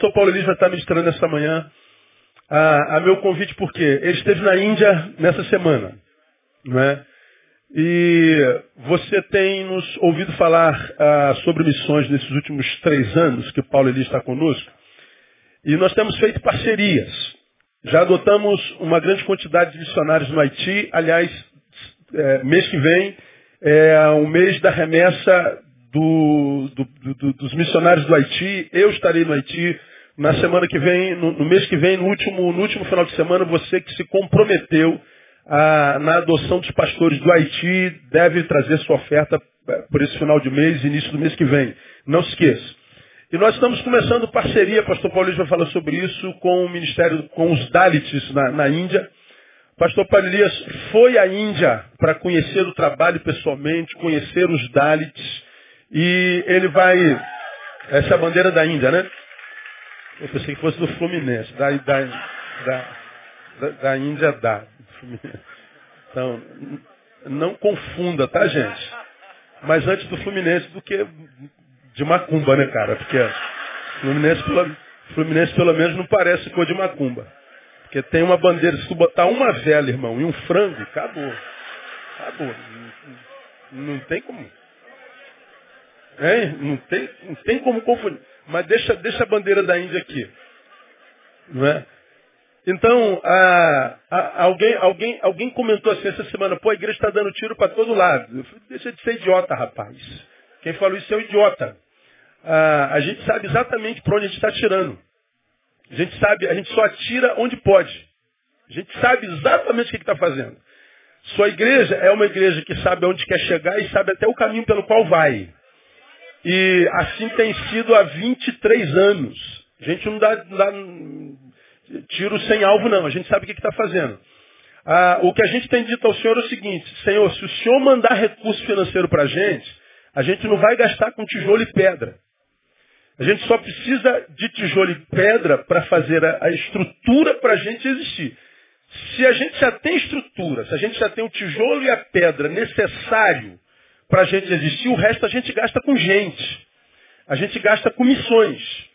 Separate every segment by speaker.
Speaker 1: Pastor Paulo Elis vai estar ministrando esta manhã a, a meu convite, porque ele esteve na Índia nessa semana. Não é? E você tem nos ouvido falar ah, sobre missões nesses últimos três anos que Paulo Eli está conosco. E nós temos feito parcerias. Já adotamos uma grande quantidade de missionários no Haiti. Aliás, é, mês que vem é o mês da remessa do, do, do, dos missionários do Haiti. Eu estarei no Haiti. Na semana que vem, no, no mês que vem, no último, no último final de semana, você que se comprometeu ah, na adoção dos pastores do Haiti deve trazer sua oferta eh, por esse final de mês, início do mês que vem. Não se esqueça. E nós estamos começando parceria, pastor Paulo vai falar sobre isso, com o Ministério, com os Dalits na, na Índia. Pastor Paulo Elias foi à Índia para conhecer o trabalho pessoalmente, conhecer os Dalits. E ele vai. Essa é a bandeira da Índia, né? Eu pensei que fosse do Fluminense, da, da, da, da, Índia da. Então, não confunda, tá, gente? Mas antes do Fluminense do que de Macumba, né, cara? Porque Fluminense pelo, Fluminense pelo menos não parece cor de Macumba. Porque tem uma bandeira, se tu botar uma vela, irmão, e um frango, acabou. Acabou. Não, não tem como. Hein? Não tem, não tem como confundir. Mas deixa, deixa a bandeira da Índia aqui. Não é? Então, a, a, alguém, alguém, alguém comentou assim essa semana, pô, a igreja está dando tiro para todo lado. Eu falei, deixa de ser idiota, rapaz. Quem falou isso é um idiota. a gente sabe exatamente para onde a gente está tirando. A gente sabe, a gente só atira onde pode. A gente sabe exatamente o que está fazendo. Sua igreja é uma igreja que sabe aonde quer chegar e sabe até o caminho pelo qual vai. E assim tem sido há 23 anos. A gente não dá, dá tiro sem alvo, não. A gente sabe o que está fazendo. Ah, o que a gente tem dito ao Senhor é o seguinte, Senhor, se o Senhor mandar recurso financeiro para a gente, a gente não vai gastar com tijolo e pedra. A gente só precisa de tijolo e pedra para fazer a, a estrutura para a gente existir. Se a gente já tem estrutura, se a gente já tem o tijolo e a pedra necessário para a gente existir, o resto a gente gasta com gente. A gente gasta com missões.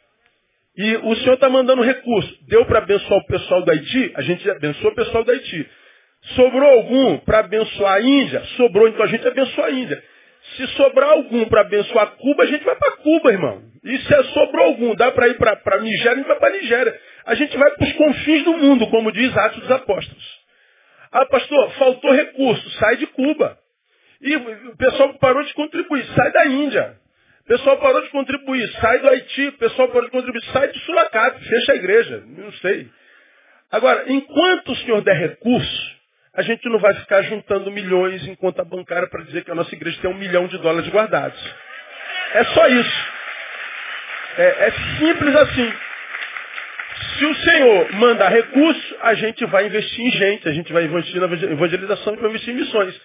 Speaker 1: E o senhor está mandando recurso. Deu para abençoar o pessoal do Haiti? A gente abençoou o pessoal do Haiti. Sobrou algum para abençoar a Índia? Sobrou, então a gente abençoa a Índia. Se sobrar algum para abençoar Cuba, a gente vai para Cuba, irmão. E se sobrou algum, dá para ir para Nigéria, a gente vai para Nigéria. A gente vai para os confins do mundo, como diz Atos dos Apóstolos. Ah, pastor, faltou recurso, sai de Cuba. E o pessoal parou de contribuir, sai da Índia. O pessoal parou de contribuir, sai do Haiti, o pessoal parou de contribuir, sai do Sulacap, fecha a igreja, não sei. Agora, enquanto o senhor der recurso, a gente não vai ficar juntando milhões em conta bancária para dizer que a nossa igreja tem um milhão de dólares guardados. É só isso. É, é simples assim. Se o Senhor mandar recurso, a gente vai investir em gente, a gente vai investir na evangelização e vai investir em missões.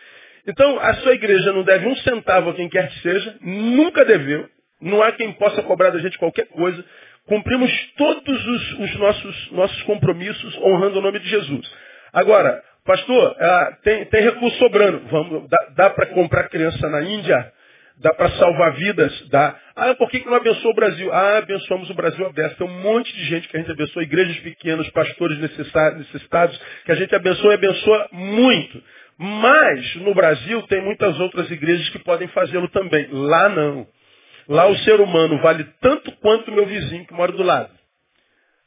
Speaker 1: Então, a sua igreja não deve um centavo a quem quer que seja, nunca deveu, não há quem possa cobrar da gente qualquer coisa. Cumprimos todos os, os nossos, nossos compromissos honrando o nome de Jesus. Agora, pastor, ah, tem, tem recurso sobrando. Vamos, dá, dá para comprar criança na Índia? Dá para salvar vidas? Dá. Ah, por que, que não abençoa o Brasil? Ah, abençoamos o Brasil aberto. Tem um monte de gente que a gente abençoa, igrejas pequenas, pastores necessitados, que a gente abençoa e abençoa muito. Mas no Brasil tem muitas outras igrejas que podem fazê-lo também. Lá não. Lá o ser humano vale tanto quanto o meu vizinho que mora do lado.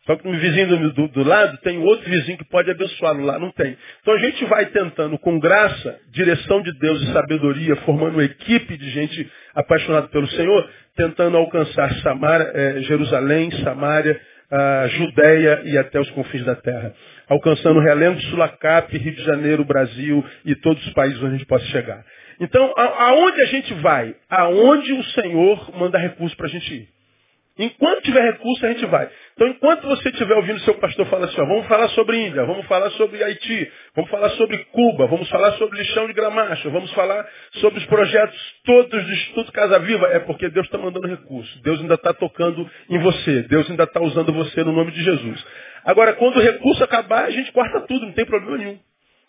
Speaker 1: Só que o meu vizinho do, do, do lado tem outro vizinho que pode abençoá-lo. Lá não tem. Então a gente vai tentando, com graça, direção de Deus e sabedoria, formando uma equipe de gente apaixonada pelo Senhor, tentando alcançar Samara, eh, Jerusalém, Samaria, a Judéia e até os confins da terra. Alcançando Relembro, Sulacap, Rio de Janeiro, Brasil e todos os países onde a gente possa chegar. Então, aonde a gente vai? Aonde o Senhor manda recurso para a gente ir. Enquanto tiver recurso, a gente vai. Então, enquanto você estiver ouvindo seu pastor falar assim, ó, vamos falar sobre Índia, vamos falar sobre Haiti, vamos falar sobre Cuba, vamos falar sobre lixão de gramacho, vamos falar sobre os projetos todos do Instituto Casa Viva, é porque Deus está mandando recurso. Deus ainda está tocando em você. Deus ainda está usando você no nome de Jesus. Agora, quando o recurso acabar, a gente corta tudo, não tem problema nenhum.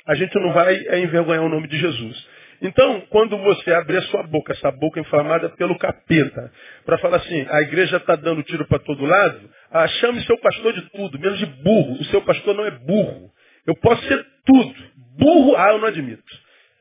Speaker 1: A gente não vai é, envergonhar o nome de Jesus. Então, quando você abrir a sua boca, essa boca inflamada pelo capeta, para falar assim, a igreja está dando tiro para todo lado, ah, chame seu pastor de tudo, menos de burro. O seu pastor não é burro. Eu posso ser tudo. Burro, ah, eu não admito.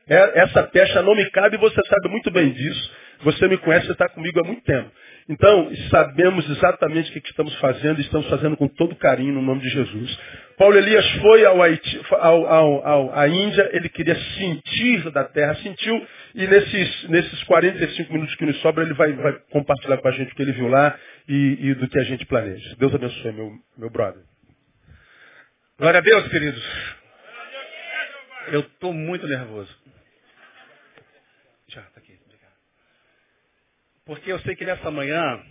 Speaker 1: É, essa pecha não me cabe e você sabe muito bem disso. Você me conhece, você está comigo há muito tempo. Então, sabemos exatamente o que estamos fazendo e estamos fazendo com todo carinho no nome de Jesus. Paulo Elias foi ao Haiti, ao, ao, ao, à Índia, ele queria sentir da terra, sentiu, e nesses, nesses 45 minutos que nos sobram, ele vai, vai compartilhar com a gente o que ele viu lá e, e do que a gente planeja. Deus abençoe, meu, meu brother.
Speaker 2: Glória a Deus, queridos. Eu estou muito nervoso. Já, tá aqui. Porque eu sei que nessa manhã,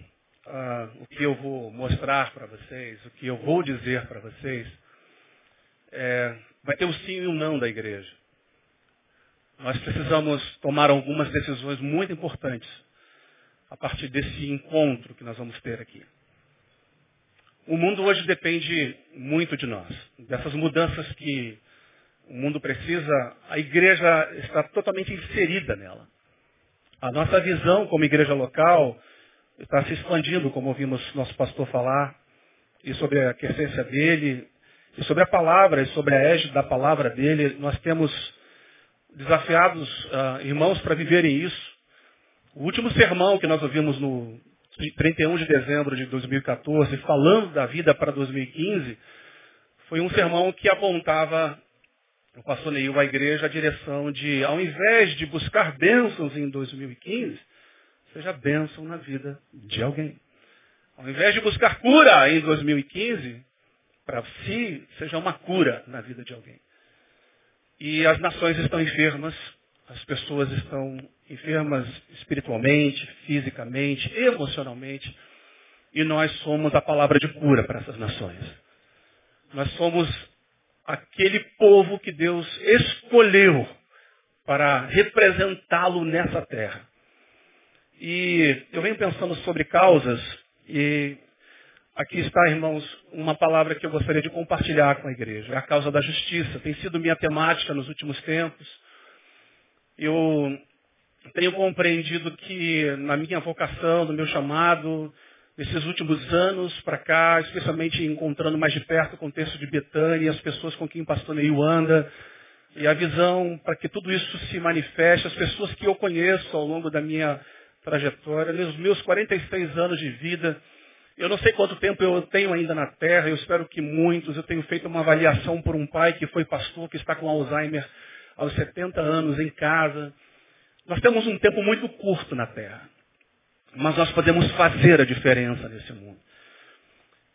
Speaker 2: ah, o que eu vou mostrar para vocês, o que eu vou dizer para vocês, é, vai ter o sim e o não da igreja. Nós precisamos tomar algumas decisões muito importantes a partir desse encontro que nós vamos ter aqui. O mundo hoje depende muito de nós, dessas mudanças que o mundo precisa, a igreja está totalmente inserida nela. A nossa visão como igreja local está se expandindo, como ouvimos nosso pastor falar, e sobre a essência dele, e sobre a palavra, e sobre a égide da palavra dele. Nós temos desafiados uh, irmãos para viverem isso. O último sermão que nós ouvimos no 31 de dezembro de 2014, falando da vida para 2015, foi um sermão que apontava o pastor Neil à igreja a direção de, ao invés de buscar bênçãos em 2015, seja bênção na vida de alguém. Ao invés de buscar cura em 2015, para si, seja uma cura na vida de alguém. E as nações estão enfermas, as pessoas estão enfermas espiritualmente, fisicamente, emocionalmente, e nós somos a palavra de cura para essas nações. Nós somos aquele povo que Deus escolheu para representá-lo nessa terra. E eu venho pensando sobre causas e aqui está, irmãos, uma palavra que eu gostaria de compartilhar com a igreja. É a causa da justiça. Tem sido minha temática nos últimos tempos. Eu tenho compreendido que na minha vocação, no meu chamado, nesses últimos anos para cá, especialmente encontrando mais de perto o contexto de Betânia, as pessoas com quem pastor Neil anda, e a visão para que tudo isso se manifeste, as pessoas que eu conheço ao longo da minha trajetória, nos meus 46 anos de vida, eu não sei quanto tempo eu tenho ainda na Terra, eu espero que muitos, eu tenho feito uma avaliação por um pai que foi pastor, que está com Alzheimer aos 70 anos em casa. Nós temos um tempo muito curto na Terra. Mas nós podemos fazer a diferença nesse mundo.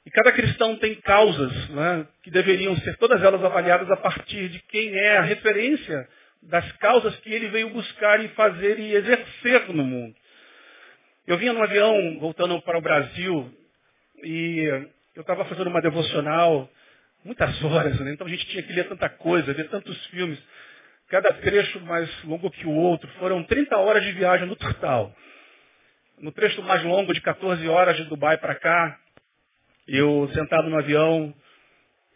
Speaker 2: E cada cristão tem causas né, que deveriam ser todas elas avaliadas a partir de quem é a referência das causas que ele veio buscar e fazer e exercer no mundo. Eu vinha no avião voltando para o Brasil e eu estava fazendo uma devocional, muitas horas, né? então a gente tinha que ler tanta coisa, ver tantos filmes, cada trecho mais longo que o outro. Foram 30 horas de viagem no total no trecho mais longo de 14 horas de Dubai para cá, eu sentado no avião,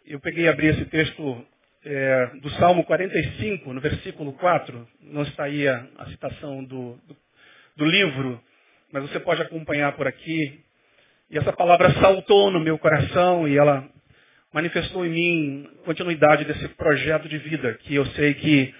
Speaker 2: eu peguei e abri esse texto é, do Salmo 45, no versículo 4, não está aí a, a citação do, do, do livro, mas você pode acompanhar por aqui. E essa palavra saltou no meu coração e ela manifestou em mim continuidade desse projeto de vida que eu sei que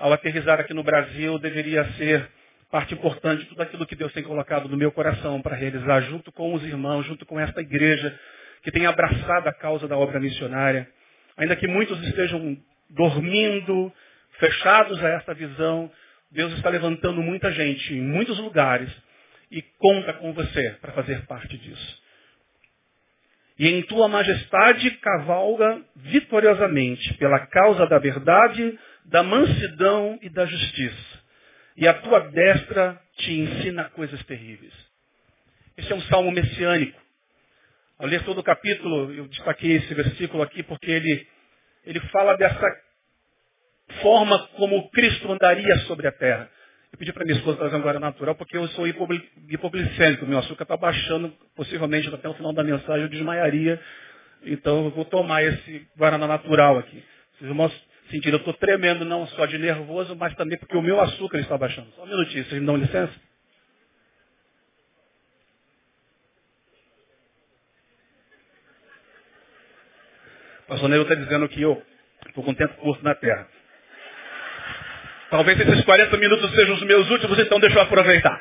Speaker 2: ao aterrizar aqui no Brasil deveria ser parte importante de tudo aquilo que Deus tem colocado no meu coração para realizar junto com os irmãos, junto com esta igreja que tem abraçado a causa da obra missionária. Ainda que muitos estejam dormindo, fechados a esta visão, Deus está levantando muita gente em muitos lugares e conta com você para fazer parte disso. E em tua majestade cavalga vitoriosamente pela causa da verdade, da mansidão e da justiça e a tua destra te ensina coisas terríveis. Esse é um salmo messiânico. Ao ler todo o capítulo, eu destaquei esse versículo aqui porque ele, ele fala dessa forma como Cristo andaria sobre a terra. Eu pedi para minha esposa trazer um guarda natural porque eu sou hipoglicêmico, meu açúcar está baixando, possivelmente até o final da mensagem eu desmaiaria. Então eu vou tomar esse guaraná natural aqui. Os irmãos sentindo, eu estou tremendo não só de nervoso, mas também porque o meu açúcar está baixando. Só um minutinho, vocês me dão licença? O pastor Neil está dizendo que eu estou com tempo curto na terra. Talvez esses 40 minutos sejam os meus últimos, então deixa eu aproveitar.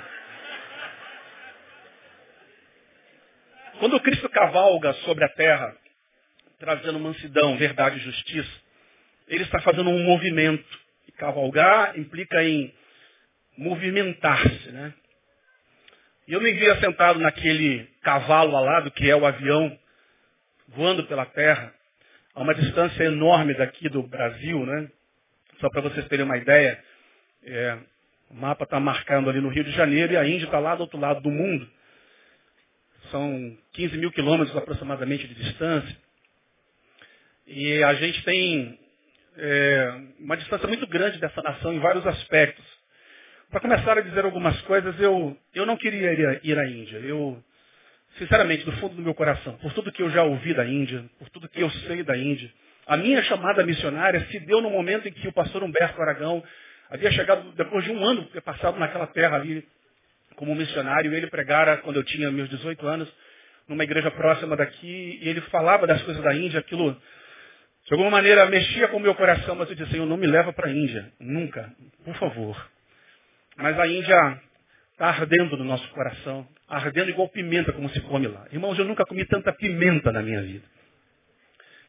Speaker 2: Quando Cristo cavalga sobre a terra, trazendo mansidão, verdade e justiça, ele está fazendo um movimento. E cavalgar implica em movimentar-se, né? E eu me via sentado naquele cavalo alado, que é o avião, voando pela terra, a uma distância enorme daqui do Brasil, né? Só para vocês terem uma ideia, é, o mapa está marcando ali no Rio de Janeiro e a Índia está lá do outro lado do mundo. São 15 mil quilômetros aproximadamente de distância. E a gente tem é, uma distância muito grande dessa nação em vários aspectos. Para começar a dizer algumas coisas, eu, eu não queria ir, ir à Índia. Eu, sinceramente, do fundo do meu coração, por tudo que eu já ouvi da Índia, por tudo que eu sei da Índia, a minha chamada missionária se deu no momento em que o pastor Humberto Aragão havia chegado, depois de um ano ter passado naquela terra ali como missionário, ele pregara quando eu tinha meus 18 anos, numa igreja próxima daqui, e ele falava das coisas da Índia, aquilo de alguma maneira mexia com o meu coração, mas eu disse, Senhor, não me leva para a Índia, nunca, por favor. Mas a Índia está ardendo no nosso coração, ardendo igual pimenta como se come lá. Irmãos, eu nunca comi tanta pimenta na minha vida.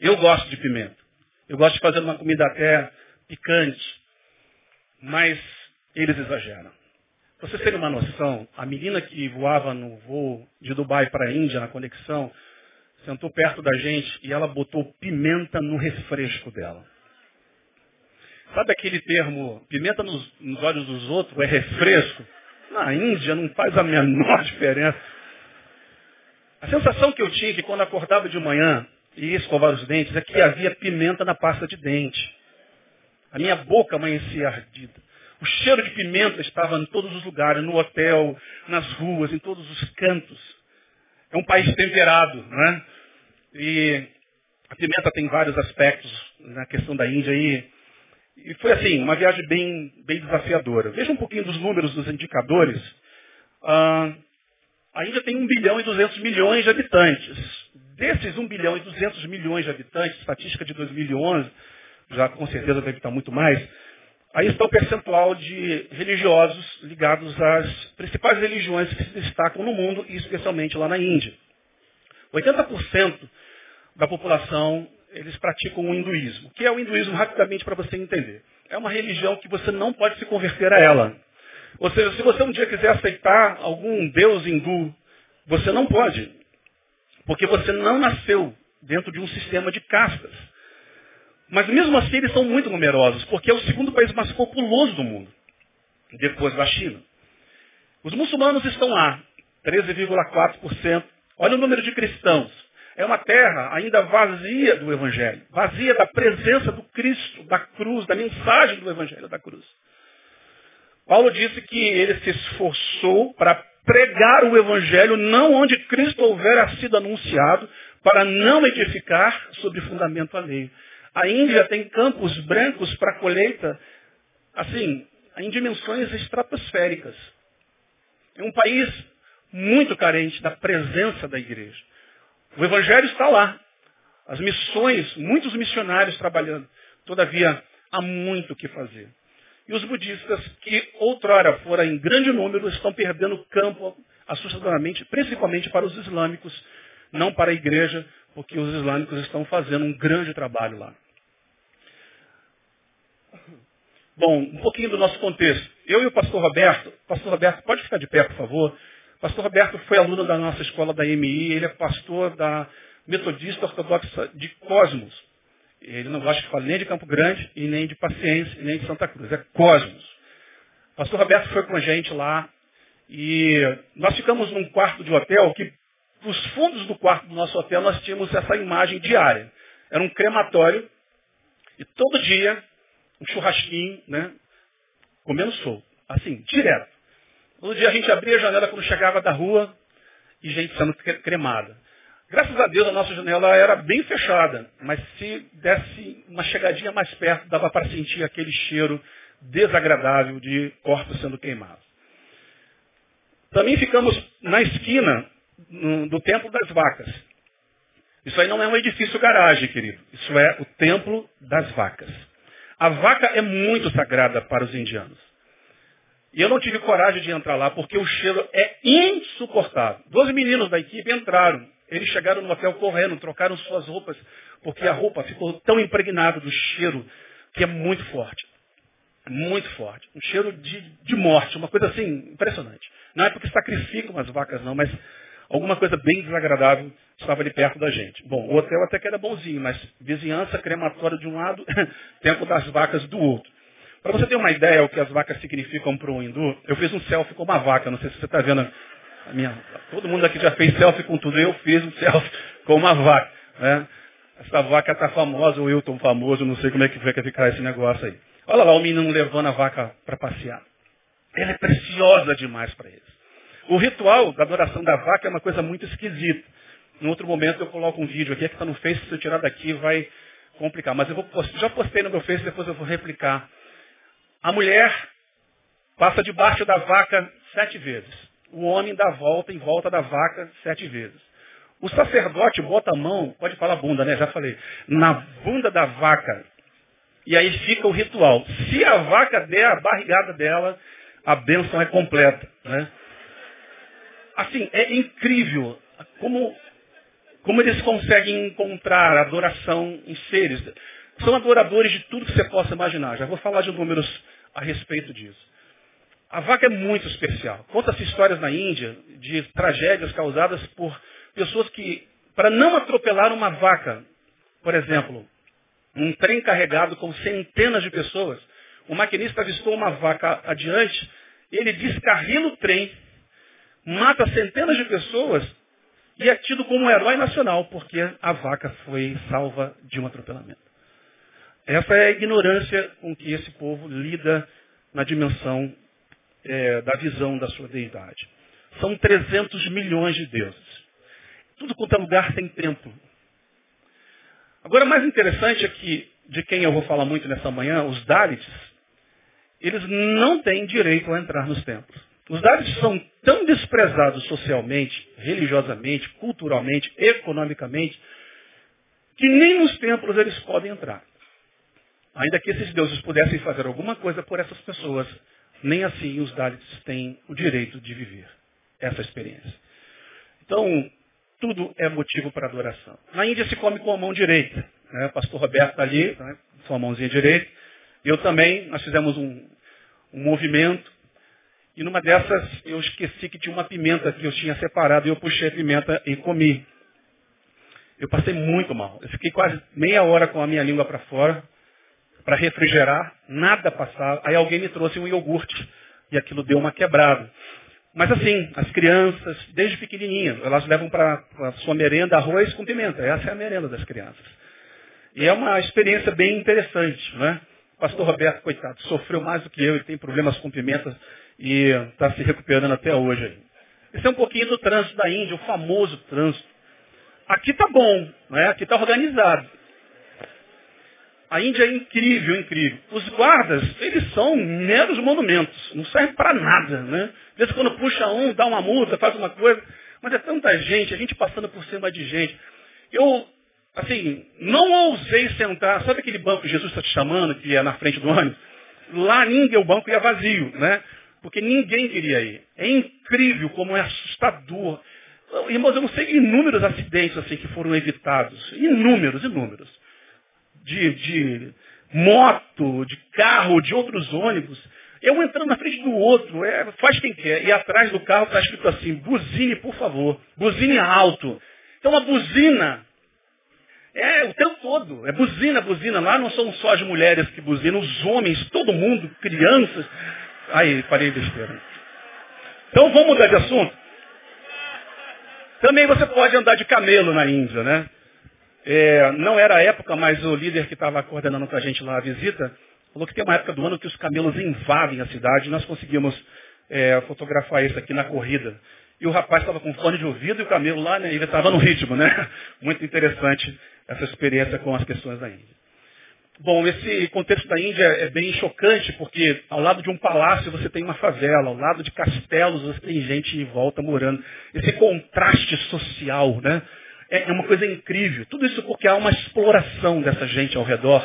Speaker 2: Eu gosto de pimenta. Eu gosto de fazer uma comida até picante. Mas eles exageram. Pra vocês terem uma noção, a menina que voava no voo de Dubai para a Índia, na conexão, sentou perto da gente e ela botou pimenta no refresco dela. Sabe aquele termo, pimenta nos, nos olhos dos outros é refresco? Na Índia não faz a menor diferença. A sensação que eu tive quando acordava de manhã e escovar os dentes é que havia pimenta na pasta de dente. A minha boca amanhecia ardida. O cheiro de pimenta estava em todos os lugares, no hotel, nas ruas, em todos os cantos. É um país temperado, né? E a pimenta tem vários aspectos na questão da Índia e, e foi assim, uma viagem bem, bem desafiadora. Veja um pouquinho dos números dos indicadores. Ah, a Índia tem 1 bilhão e 200 milhões de habitantes. Desses 1 bilhão e 200 milhões de habitantes, estatística de 2011, já com certeza deve estar muito mais, aí está o percentual de religiosos ligados às principais religiões que se destacam no mundo e especialmente lá na Índia. 80% da população, eles praticam o hinduísmo. O que é o hinduísmo, rapidamente, para você entender? É uma religião que você não pode se converter a ela. Ou seja, se você um dia quiser aceitar algum deus hindu, você não pode. Porque você não nasceu dentro de um sistema de castas. Mas mesmo assim eles são muito numerosos, porque é o segundo país mais populoso do mundo, depois da China. Os muçulmanos estão lá, 13,4%. Olha o número de cristãos. É uma terra ainda vazia do Evangelho, vazia da presença do Cristo, da cruz, da mensagem do Evangelho da cruz. Paulo disse que ele se esforçou para pregar o Evangelho não onde Cristo houvera sido anunciado, para não edificar sobre fundamento alheio. A Índia tem campos brancos para colheita, assim, em dimensões estratosféricas. É um país muito carente da presença da igreja. O Evangelho está lá. As missões, muitos missionários trabalhando. Todavia, há muito o que fazer. E os budistas, que outrora foram em grande número, estão perdendo campo assustadoramente, principalmente para os islâmicos, não para a igreja, porque os islâmicos estão fazendo um grande trabalho lá. Bom, um pouquinho do nosso contexto. Eu e o pastor Roberto, pastor Roberto, pode ficar de pé, por favor. Pastor Roberto foi aluno da nossa escola da MI, ele é pastor da Metodista Ortodoxa de Cosmos. Ele não gosta de falar nem de Campo Grande, e nem de Paciência, e nem de Santa Cruz. É Cosmos. Pastor Roberto foi com a gente lá e nós ficamos num quarto de hotel que, nos fundos do quarto do nosso hotel, nós tínhamos essa imagem diária. Era um crematório e todo dia um churrasquinho, né? Comendo solto. Assim, direto. Todo dia a gente abria a janela quando chegava da rua e gente sendo cremada. Graças a Deus a nossa janela era bem fechada, mas se desse uma chegadinha mais perto, dava para sentir aquele cheiro desagradável de corpos sendo queimados. Também ficamos na esquina do Templo das Vacas. Isso aí não é um edifício garagem, querido. Isso é o Templo das Vacas. A vaca é muito sagrada para os indianos. E eu não tive coragem de entrar lá porque o cheiro é insuportável. Dois meninos da equipe entraram. Eles chegaram no hotel correndo, trocaram suas roupas, porque a roupa ficou tão impregnada do cheiro que é muito forte. Muito forte. Um cheiro de, de morte, uma coisa assim, impressionante. Não é porque sacrificam as vacas, não, mas alguma coisa bem desagradável estava ali perto da gente. Bom, o hotel até que era bonzinho, mas vizinhança crematória de um lado, tempo das vacas do outro. Para você ter uma ideia o que as vacas significam para um hindu, eu fiz um selfie com uma vaca. Não sei se você está vendo minha. Todo mundo aqui já fez selfie com tudo. Eu fiz um selfie com uma vaca. Né? Essa vaca está famosa, o Wilton famoso, não sei como é que vai ficar esse negócio aí. Olha lá o menino levando a vaca para passear. Ela é preciosa demais para eles. O ritual da adoração da vaca é uma coisa muito esquisita. Em outro momento eu coloco um vídeo aqui, é que está no Face, se eu tirar daqui vai complicar. Mas eu vou, já postei no meu Face, depois eu vou replicar. A mulher passa debaixo da vaca sete vezes. O homem dá volta em volta da vaca sete vezes. O sacerdote bota a mão, pode falar bunda, né? Já falei. Na bunda da vaca. E aí fica o ritual. Se a vaca der a barrigada dela, a bênção é completa. Né? Assim, é incrível como, como eles conseguem encontrar adoração em seres. São adoradores de tudo que você possa imaginar. Já vou falar de números a respeito disso. A vaca é muito especial. Conta-se histórias na Índia de tragédias causadas por pessoas que, para não atropelar uma vaca, por exemplo, um trem carregado com centenas de pessoas, o maquinista avistou uma vaca adiante, ele descarrila o trem, mata centenas de pessoas e é tido como um herói nacional, porque a vaca foi salva de um atropelamento. Essa é a ignorância com que esse povo lida na dimensão é, da visão da sua deidade. São 300 milhões de deuses. Tudo quanto é lugar tem templo. Agora, mais interessante é que, de quem eu vou falar muito nessa manhã, os Dalits, eles não têm direito a entrar nos templos. Os Dalits são tão desprezados socialmente, religiosamente, culturalmente, economicamente, que nem nos templos eles podem entrar. Ainda que esses deuses pudessem fazer alguma coisa por essas pessoas, nem assim os Dalits têm o direito de viver essa experiência. Então, tudo é motivo para adoração. Na Índia se come com a mão direita. Né? O pastor Roberto está ali, né? sua mãozinha direita. Eu também, nós fizemos um, um movimento. E numa dessas eu esqueci que tinha uma pimenta que eu tinha separado e eu puxei a pimenta e comi. Eu passei muito mal. Eu fiquei quase meia hora com a minha língua para fora para refrigerar, nada passava. Aí alguém me trouxe um iogurte e aquilo deu uma quebrada. Mas assim, as crianças, desde pequenininhas, elas levam para a sua merenda arroz com pimenta. Essa é a merenda das crianças. E é uma experiência bem interessante, né? O pastor Roberto, coitado, sofreu mais do que eu, ele tem problemas com pimenta e está se recuperando até hoje. Esse é um pouquinho do trânsito da Índia, o famoso trânsito. Aqui está bom, né? aqui está organizado. A Índia é incrível, incrível. Os guardas, eles são meros monumentos, não servem para nada, né? Às vezes quando puxa um, dá uma multa, faz uma coisa, mas é tanta gente, a gente passando por cima de gente. Eu, assim, não ousei sentar, sabe aquele banco que Jesus está te chamando, que é na frente do ônibus? Lá ninguém, o banco ia vazio, né? Porque ninguém queria ir. É incrível como é assustador. Irmãos, eu não sei inúmeros acidentes assim que foram evitados. Inúmeros, inúmeros de, de moto, de carro, de outros ônibus. Eu entrando na frente do outro, é, faz quem quer. E atrás do carro está escrito assim, buzine, por favor. Buzine alto. Então a buzina é o tempo todo. É buzina, buzina. Lá não são só as mulheres que buzinam, os homens, todo mundo, crianças. Aí, parei besteira. Então vamos mudar de assunto? Também você pode andar de camelo na Índia, né? É, não era a época, mas o líder que estava coordenando com a gente lá a visita, falou que tem uma época do ano que os camelos invadem a cidade nós conseguimos é, fotografar isso aqui na corrida. e o rapaz estava com fone de ouvido e o camelo lá, né, ele estava no ritmo, né? Muito interessante essa experiência com as questões da Índia. Bom, esse contexto da Índia é bem chocante, porque ao lado de um palácio você tem uma favela, ao lado de castelos você tem gente em volta morando. Esse contraste social, né? É, é uma coisa incrível. Tudo isso porque há uma exploração dessa gente ao redor,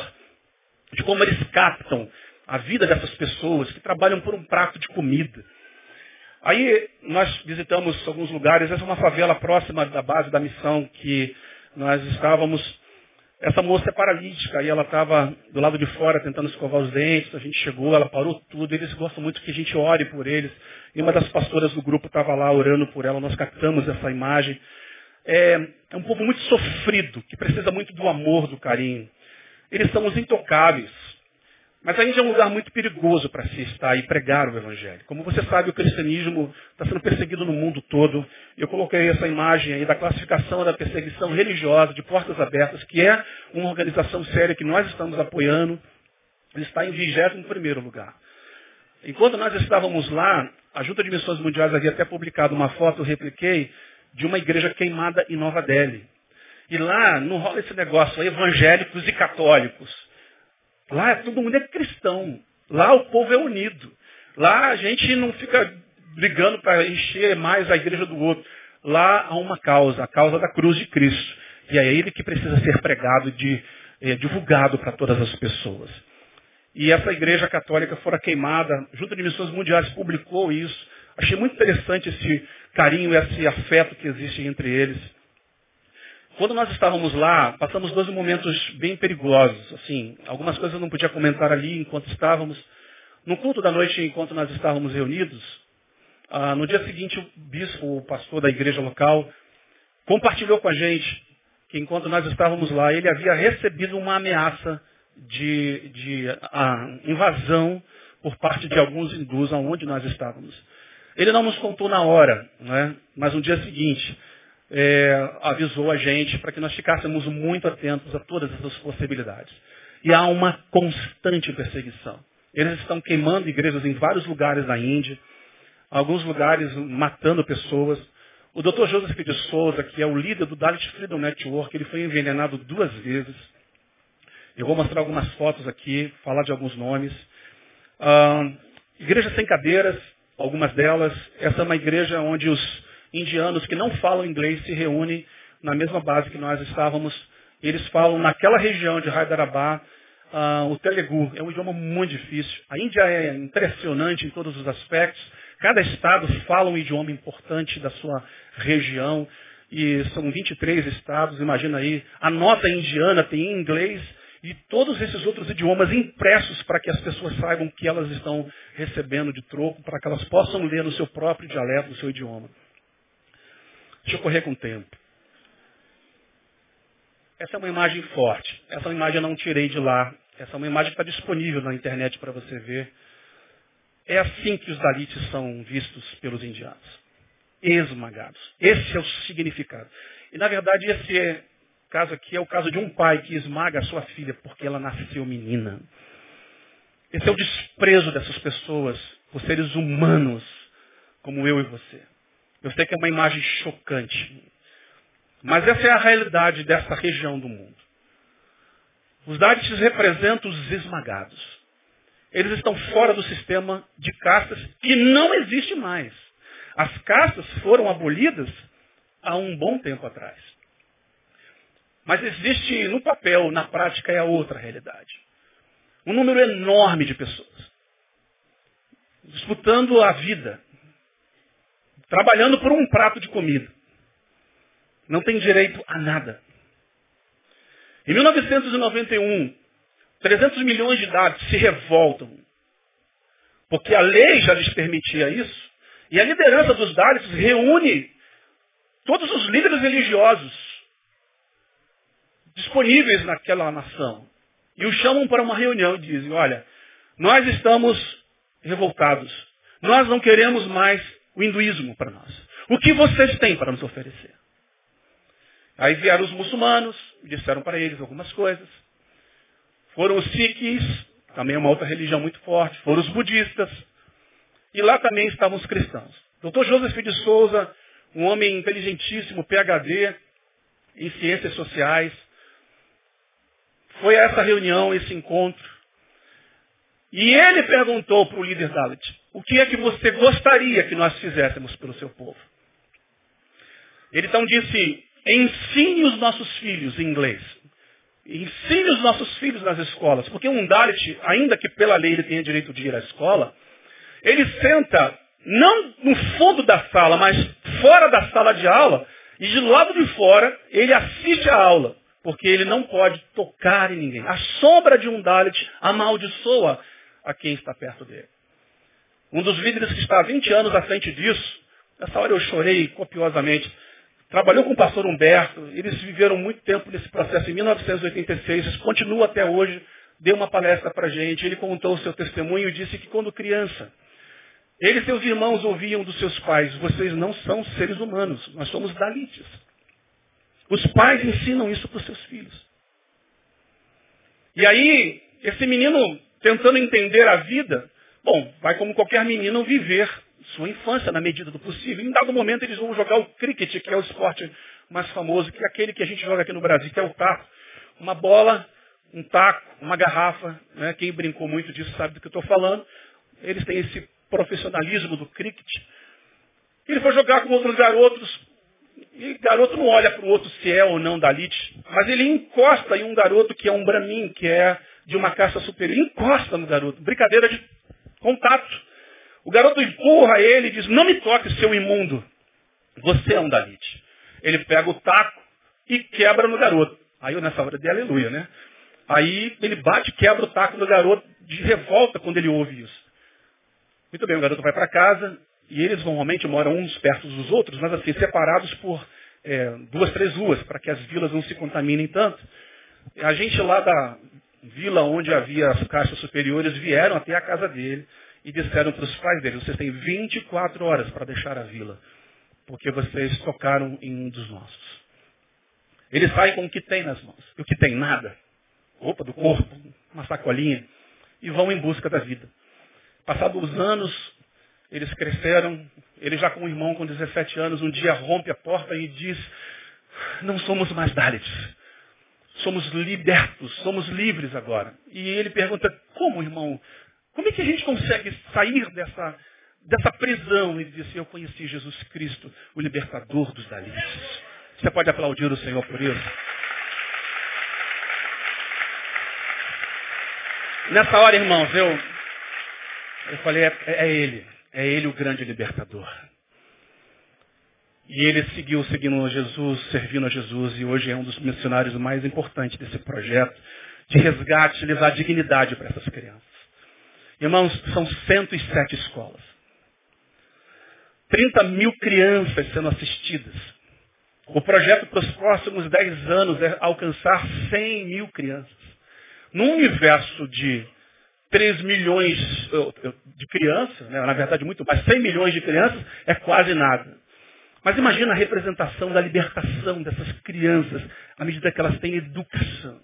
Speaker 2: de como eles captam a vida dessas pessoas que trabalham por um prato de comida. Aí nós visitamos alguns lugares, essa é uma favela próxima da base da missão que nós estávamos. Essa moça é paralítica e ela estava do lado de fora tentando escovar os dentes. A gente chegou, ela parou tudo. Eles gostam muito que a gente ore por eles. E uma das pastoras do grupo estava lá orando por ela. Nós captamos essa imagem. É, é um povo muito sofrido, que precisa muito do amor, do carinho. Eles são os intocáveis. Mas a Índia é um lugar muito perigoso para se estar e pregar o Evangelho. Como você sabe, o cristianismo está sendo perseguido no mundo todo. Eu coloquei essa imagem aí da classificação da perseguição religiosa de Portas Abertas, que é uma organização séria que nós estamos apoiando. Está em 21 lugar. Enquanto nós estávamos lá, a Junta de Missões Mundiais havia até publicado uma foto, eu repliquei, de uma igreja queimada em Nova Delhi. E lá não rola esse negócio, evangélicos e católicos. Lá todo mundo é cristão. Lá o povo é unido. Lá a gente não fica brigando para encher mais a igreja do outro. Lá há uma causa, a causa da cruz de Cristo. E é ele que precisa ser pregado, de, é, divulgado para todas as pessoas. E essa igreja católica fora queimada, Junta de Missões Mundiais publicou isso. Achei muito interessante esse carinho, esse afeto que existe entre eles. Quando nós estávamos lá, passamos dois momentos bem perigosos. Assim, algumas coisas eu não podia comentar ali enquanto estávamos. No culto da noite, enquanto nós estávamos reunidos, ah, no dia seguinte, o bispo, o pastor da igreja local, compartilhou com a gente que enquanto nós estávamos lá, ele havia recebido uma ameaça de, de ah, invasão por parte de alguns hindus aonde nós estávamos. Ele não nos contou na hora, né? mas no dia seguinte, é, avisou a gente para que nós ficássemos muito atentos a todas essas possibilidades. E há uma constante perseguição. Eles estão queimando igrejas em vários lugares da Índia, alguns lugares matando pessoas. O Dr. Joseph de Souza, que é o líder do Dalit Freedom Network, ele foi envenenado duas vezes. Eu vou mostrar algumas fotos aqui, falar de alguns nomes. Ah, igrejas sem cadeiras, algumas delas. Essa é uma igreja onde os indianos que não falam inglês se reúnem na mesma base que nós estávamos. Eles falam naquela região de Hyderabad uh, o Telugu. É um idioma muito difícil. A Índia é impressionante em todos os aspectos. Cada estado fala um idioma importante da sua região. E são 23 estados, imagina aí. A nota indiana tem inglês e todos esses outros idiomas impressos para que as pessoas saibam que elas estão recebendo de troco, para que elas possam ler no seu próprio dialeto, no seu idioma. Deixa eu correr com o tempo. Essa é uma imagem forte. Essa imagem eu não tirei de lá. Essa é uma imagem que está disponível na internet para você ver. É assim que os Dalits são vistos pelos indianos. Esmagados. Esse é o significado. E na verdade esse é, caso aqui é o caso de um pai que esmaga a sua filha porque ela nasceu menina. Esse é o desprezo dessas pessoas por seres humanos como eu e você. Eu sei que é uma imagem chocante. Mas essa é a realidade dessa região do mundo. Os Dalits representam os esmagados. Eles estão fora do sistema de castas que não existe mais. As castas foram abolidas há um bom tempo atrás. Mas existe no papel, na prática é a outra realidade. Um número enorme de pessoas disputando a vida, trabalhando por um prato de comida. Não tem direito a nada. Em 1991, 300 milhões de dados se revoltam. Porque a lei já lhes permitia isso. E a liderança dos Dalits reúne todos os líderes religiosos disponíveis naquela nação. E os chamam para uma reunião e dizem, olha, nós estamos revoltados. Nós não queremos mais o hinduísmo para nós. O que vocês têm para nos oferecer? Aí vieram os muçulmanos, disseram para eles algumas coisas. Foram os sikhs, também é uma outra religião muito forte. Foram os budistas. E lá também estavam os cristãos. Dr. Joseph de Souza um homem inteligentíssimo, PhD em ciências sociais. Foi a essa reunião, esse encontro. E ele perguntou para o líder Dalit, o que é que você gostaria que nós fizéssemos pelo seu povo? Ele então disse, ensine os nossos filhos inglês. Ensine os nossos filhos nas escolas. Porque um Dalit, ainda que pela lei ele tenha direito de ir à escola, ele senta não no fundo da sala, mas fora da sala de aula, e de lado de fora ele assiste a aula, porque ele não pode tocar em ninguém. A sombra de um Dalit amaldiçoa a quem está perto dele. Um dos líderes que está há 20 anos à frente disso, nessa hora eu chorei copiosamente, trabalhou com o pastor Humberto, eles viveram muito tempo nesse processo, em 1986, isso continua até hoje, deu uma palestra para a gente, ele contou o seu testemunho e disse que quando criança, ele e seus irmãos ouviam dos seus pais, vocês não são seres humanos, nós somos dalites. Os pais ensinam isso para os seus filhos. E aí, esse menino, tentando entender a vida, bom, vai como qualquer menino viver sua infância na medida do possível. Em dado momento eles vão jogar o cricket, que é o esporte mais famoso, que é aquele que a gente joga aqui no Brasil, que é o taco. Uma bola, um taco, uma garrafa. Né? Quem brincou muito disso sabe do que eu estou falando. Eles têm esse profissionalismo do cricket. Ele foi jogar com outros garotos, e o garoto não olha para o outro se é ou não Dalit, mas ele encosta em um garoto que é um Brahmin, que é de uma caça superior. encosta no garoto. Brincadeira de contato. O garoto empurra ele e diz, não me toque, seu imundo. Você é um Dalit. Ele pega o taco e quebra no garoto. Aí eu nessa hora de aleluia, né? Aí ele bate, quebra o taco do garoto de revolta quando ele ouve isso. Muito bem, o garoto vai para casa e eles normalmente moram uns perto dos outros, mas assim, separados por é, duas, três ruas, para que as vilas não se contaminem tanto. A gente lá da vila onde havia as caixas superiores vieram até a casa dele e disseram para os pais dele, vocês têm 24 horas para deixar a vila, porque vocês tocaram em um dos nossos. Eles saem com o que tem nas mãos. E o que tem? Nada. Roupa do corpo, uma sacolinha. E vão em busca da vida. Passados os anos, eles cresceram, ele já com um irmão com 17 anos, um dia rompe a porta e diz, não somos mais Dalits. Somos libertos, somos livres agora. E ele pergunta, como irmão? Como é que a gente consegue sair dessa, dessa prisão? Ele disse, eu conheci Jesus Cristo, o libertador dos Dalits. Você pode aplaudir o Senhor por isso? Nessa hora, irmãos, eu, eu falei, é, é ele. É ele o grande libertador. E ele seguiu seguindo a Jesus, servindo a Jesus, e hoje é um dos missionários mais importantes desse projeto de resgate, de levar dignidade para essas crianças. Irmãos, são 107 escolas. 30 mil crianças sendo assistidas. O projeto para os próximos 10 anos é alcançar 100 mil crianças. Num universo de 3 milhões de crianças, né, na verdade muito mais, 100 milhões de crianças é quase nada. Mas imagina a representação da libertação dessas crianças à medida que elas têm educação.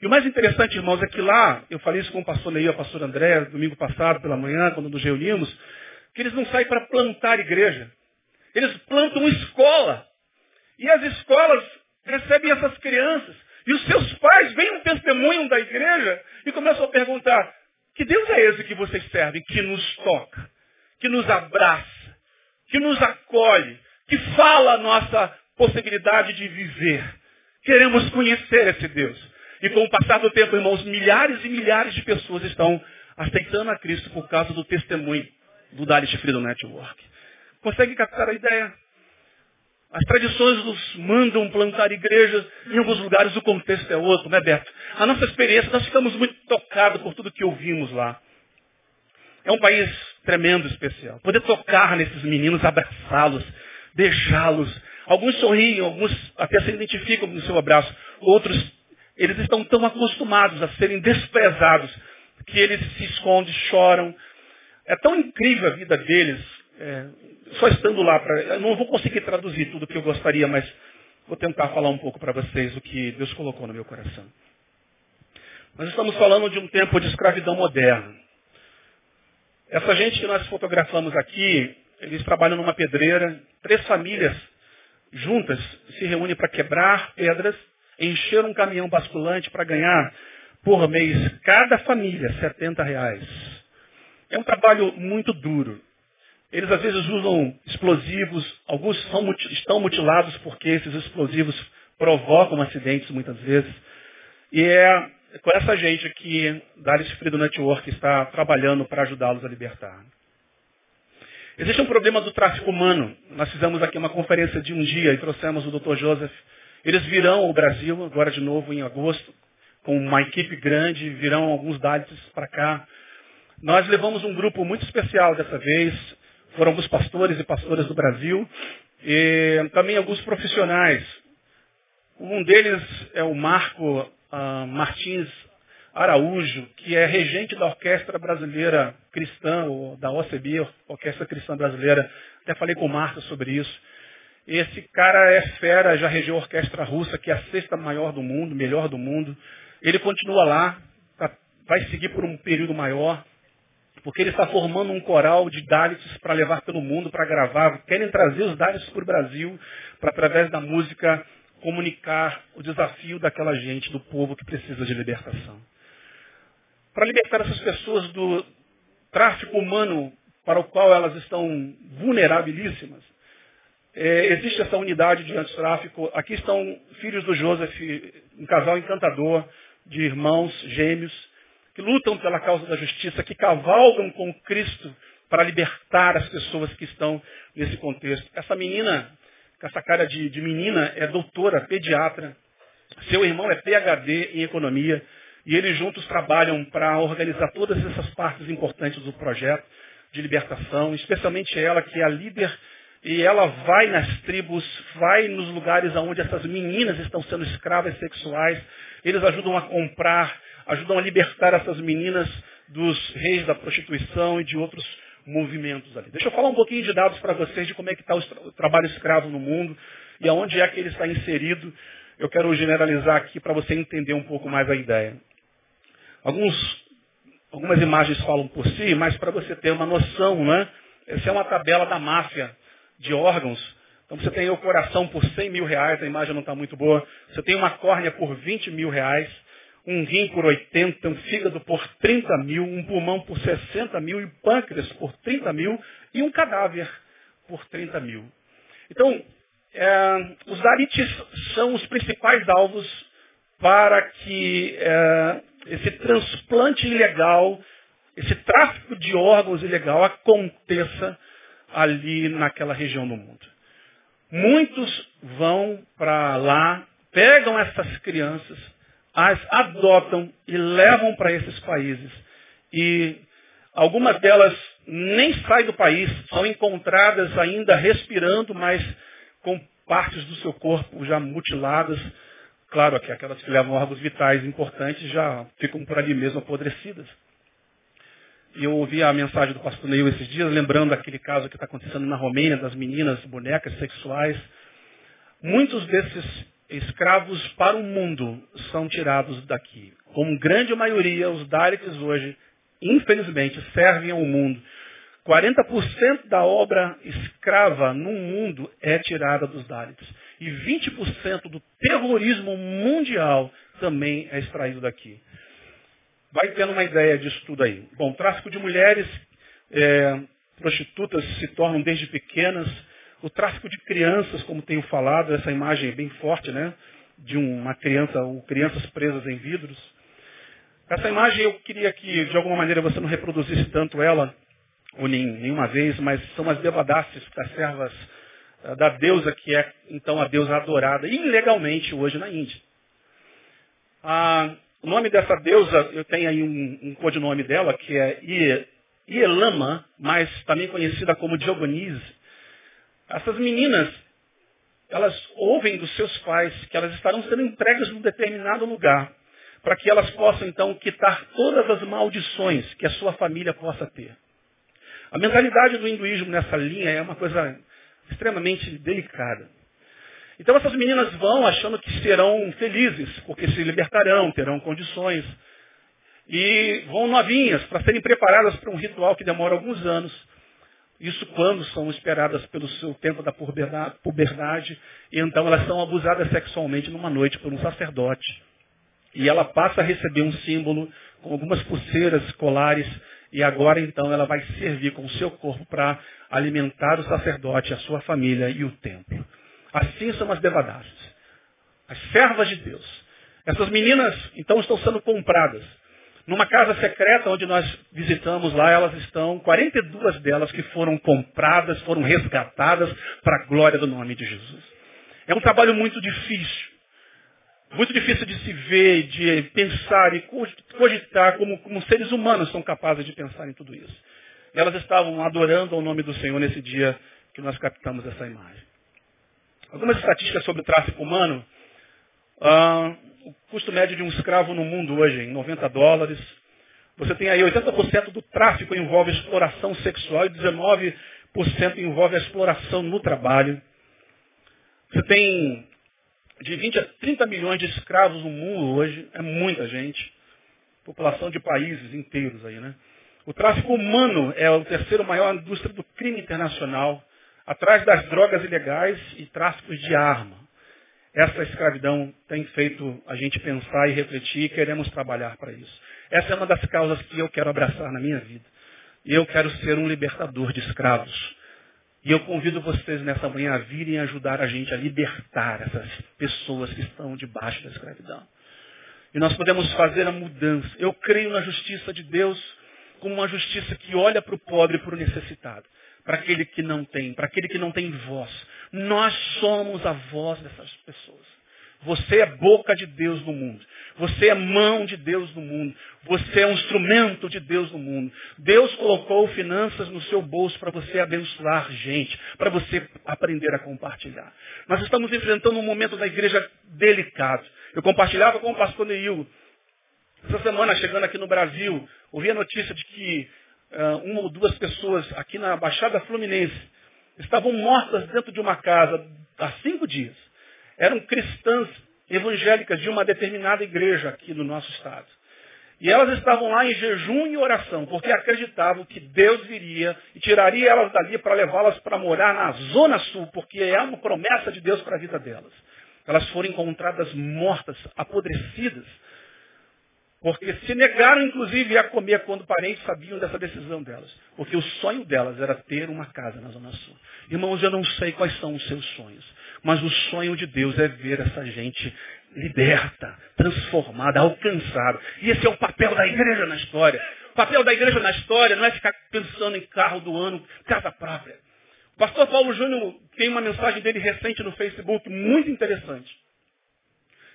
Speaker 2: E o mais interessante, irmãos, é que lá, eu falei isso com o pastor e o pastor André, domingo passado, pela manhã, quando nos reunimos, que eles não saem para plantar igreja. Eles plantam escola. E as escolas recebem essas crianças. E os seus pais veem um testemunho da igreja e começam a perguntar, que Deus é esse que vocês servem, que nos toca, que nos abraça, que nos acolhe, que fala a nossa possibilidade de viver. Queremos conhecer esse Deus. E com o passar do tempo, irmãos, milhares e milhares de pessoas estão aceitando a Cristo por causa do testemunho do Dalit Freedom Network. Consegue captar a ideia? As tradições nos mandam plantar igrejas, em alguns lugares o contexto é outro, né, Beto? A nossa experiência, nós ficamos muito tocados por tudo que ouvimos lá. É um país tremendo, especial. Poder tocar nesses meninos, abraçá-los, beijá-los. Alguns sorriem, alguns até se identificam no seu abraço. Outros, eles estão tão acostumados a serem desprezados que eles se escondem, choram. É tão incrível a vida deles. É, só estando lá, pra, não vou conseguir traduzir tudo o que eu gostaria, mas vou tentar falar um pouco para vocês o que Deus colocou no meu coração. Nós estamos falando de um tempo de escravidão moderna. Essa gente que nós fotografamos aqui, eles trabalham numa pedreira, três famílias juntas se reúnem para quebrar pedras, encher um caminhão basculante para ganhar por mês cada família 70 reais. É um trabalho muito duro. Eles às vezes usam explosivos, alguns são, estão mutilados porque esses explosivos provocam acidentes muitas vezes. E é com essa gente que Darius Freedom Network está trabalhando para ajudá-los a libertar. Existe um problema do tráfico humano. Nós fizemos aqui uma conferência de um dia e trouxemos o Dr. Joseph. Eles virão ao Brasil, agora de novo em agosto, com uma equipe grande, virão alguns Dalits para cá. Nós levamos um grupo muito especial dessa vez. Foram alguns pastores e pastoras do Brasil. E também alguns profissionais. Um deles é o Marco uh, Martins Araújo, que é regente da Orquestra Brasileira Cristã, ou da OCB, Orquestra Cristã Brasileira. Até falei com o Márcio sobre isso. Esse cara é fera, já regeu a orquestra russa, que é a sexta maior do mundo, melhor do mundo. Ele continua lá, tá, vai seguir por um período maior, porque ele está formando um coral de Dalits para levar pelo mundo, para gravar. Querem trazer os Dalits para o Brasil, para através da música comunicar o desafio daquela gente, do povo que precisa de libertação para libertar essas pessoas do tráfico humano para o qual elas estão vulnerabilíssimas. É, existe essa unidade de antitráfico. Aqui estão filhos do Joseph, um casal encantador de irmãos gêmeos, que lutam pela causa da justiça, que cavalgam com Cristo para libertar as pessoas que estão nesse contexto. Essa menina, com essa cara de, de menina, é doutora, pediatra. Seu irmão é PhD em economia. E eles juntos trabalham para organizar todas essas partes importantes do projeto de libertação, especialmente ela que é a líder e ela vai nas tribos, vai nos lugares onde essas meninas estão sendo escravas sexuais. Eles ajudam a comprar, ajudam a libertar essas meninas dos reis da prostituição e de outros movimentos ali. Deixa eu falar um pouquinho de dados para vocês de como é que está o trabalho escravo no mundo e aonde é que ele está inserido. Eu quero generalizar aqui para você entender um pouco mais a ideia. Alguns, algumas imagens falam por si, mas para você ter uma noção, né? Essa é uma tabela da máfia de órgãos. Então você tem o coração por 100 mil reais, a imagem não está muito boa. Você tem uma córnea por 20 mil reais, um rim por 80, um fígado por 30 mil, um pulmão por 60 mil, e pâncreas por 30 mil e um cadáver por 30 mil. Então, é, os darites são os principais alvos para que é, esse transplante ilegal, esse tráfico de órgãos ilegal aconteça ali naquela região do mundo. Muitos vão para lá, pegam essas crianças, as adotam e levam para esses países. E algumas delas nem saem do país, são encontradas ainda respirando, mas com partes do seu corpo já mutiladas, Claro que aquelas que levam órgãos vitais importantes já ficam por ali mesmo apodrecidas. E eu ouvi a mensagem do pastor Neil esses dias, lembrando aquele caso que está acontecendo na Romênia, das meninas bonecas sexuais. Muitos desses escravos para o mundo são tirados daqui. Como grande maioria, os Daleks hoje, infelizmente, servem ao mundo. 40% da obra escrava no mundo é tirada dos Dalits. E 20% do terrorismo mundial também é extraído daqui. Vai tendo uma ideia disso tudo aí. Bom, tráfico de mulheres, é, prostitutas se tornam desde pequenas. O tráfico de crianças, como tenho falado, essa imagem é bem forte, né? De uma criança, ou crianças presas em vidros. Essa imagem eu queria que, de alguma maneira, você não reproduzisse tanto ela, ou nenhuma vez, mas são as devadaces das servas eh, da deusa que é então a deusa adorada ilegalmente hoje na Índia. Ah, o nome dessa deusa, eu tenho aí um, um codinome dela, que é Ielama, mas também conhecida como Diogonise. Essas meninas, elas ouvem dos seus pais que elas estarão sendo entregas num determinado lugar, para que elas possam então quitar todas as maldições que a sua família possa ter. A mentalidade do hinduísmo nessa linha é uma coisa extremamente delicada. Então essas meninas vão achando que serão felizes, porque se libertarão, terão condições. E vão novinhas para serem preparadas para um ritual que demora alguns anos, Isso quando são esperadas pelo seu tempo da puberdade, e então elas são abusadas sexualmente numa noite por um sacerdote. E ela passa a receber um símbolo com algumas pulseiras colares, e agora então ela vai servir com o seu corpo para alimentar o sacerdote, a sua família e o templo. Assim são as devadassas, as servas de Deus. Essas meninas então estão sendo compradas. Numa casa secreta onde nós visitamos lá, elas estão, 42 delas que foram compradas, foram resgatadas para a glória do nome de Jesus. É um trabalho muito difícil. Muito difícil de se ver, de pensar e cogitar como, como seres humanos são capazes de pensar em tudo isso. Elas estavam adorando ao nome do Senhor nesse dia que nós captamos essa imagem. Algumas estatísticas sobre o tráfico humano. Ah, o custo médio de um escravo no mundo hoje em 90 dólares. Você tem aí 80% do tráfico envolve exploração sexual e 19% envolve a exploração no trabalho. Você tem de 20 a 30 milhões de escravos no mundo hoje, é muita gente. População de países inteiros aí, né? O tráfico humano é o terceiro maior indústria do crime internacional, atrás das drogas ilegais e tráficos de arma. Essa escravidão tem feito a gente pensar e refletir e queremos trabalhar para isso. Essa é uma das causas que eu quero abraçar na minha vida. E eu quero ser um libertador de escravos. E eu convido vocês nessa manhã a virem ajudar a gente a libertar essas pessoas que estão debaixo da escravidão. E nós podemos fazer a mudança. Eu creio na justiça de Deus como uma justiça que olha para o pobre e para o necessitado para aquele que não tem, para aquele que não tem voz. Nós somos a voz dessas pessoas. Você é boca de Deus no mundo. Você é mão de Deus no mundo. Você é um instrumento de Deus no mundo. Deus colocou finanças no seu bolso para você abençoar gente, para você aprender a compartilhar. Nós estamos enfrentando um momento da igreja delicado. Eu compartilhava com o pastor Neil. Essa semana, chegando aqui no Brasil, ouvi a notícia de que uh, uma ou duas pessoas aqui na Baixada Fluminense estavam mortas dentro de uma casa há cinco dias. Eram cristãs evangélicas de uma determinada igreja aqui no nosso estado. E elas estavam lá em jejum e oração, porque acreditavam que Deus viria e tiraria elas dali para levá-las para morar na Zona Sul, porque é uma promessa de Deus para a vida delas. Elas foram encontradas mortas, apodrecidas, porque se negaram, inclusive, a comer quando parentes sabiam dessa decisão delas. Porque o sonho delas era ter uma casa na Zona Sul. Irmãos, eu não sei quais são os seus sonhos. Mas o sonho de Deus é ver essa gente liberta, transformada, alcançada. E esse é o papel da igreja na história. O papel da igreja na história não é ficar pensando em carro do ano, casa própria. O pastor Paulo Júnior tem uma mensagem dele recente no Facebook muito interessante.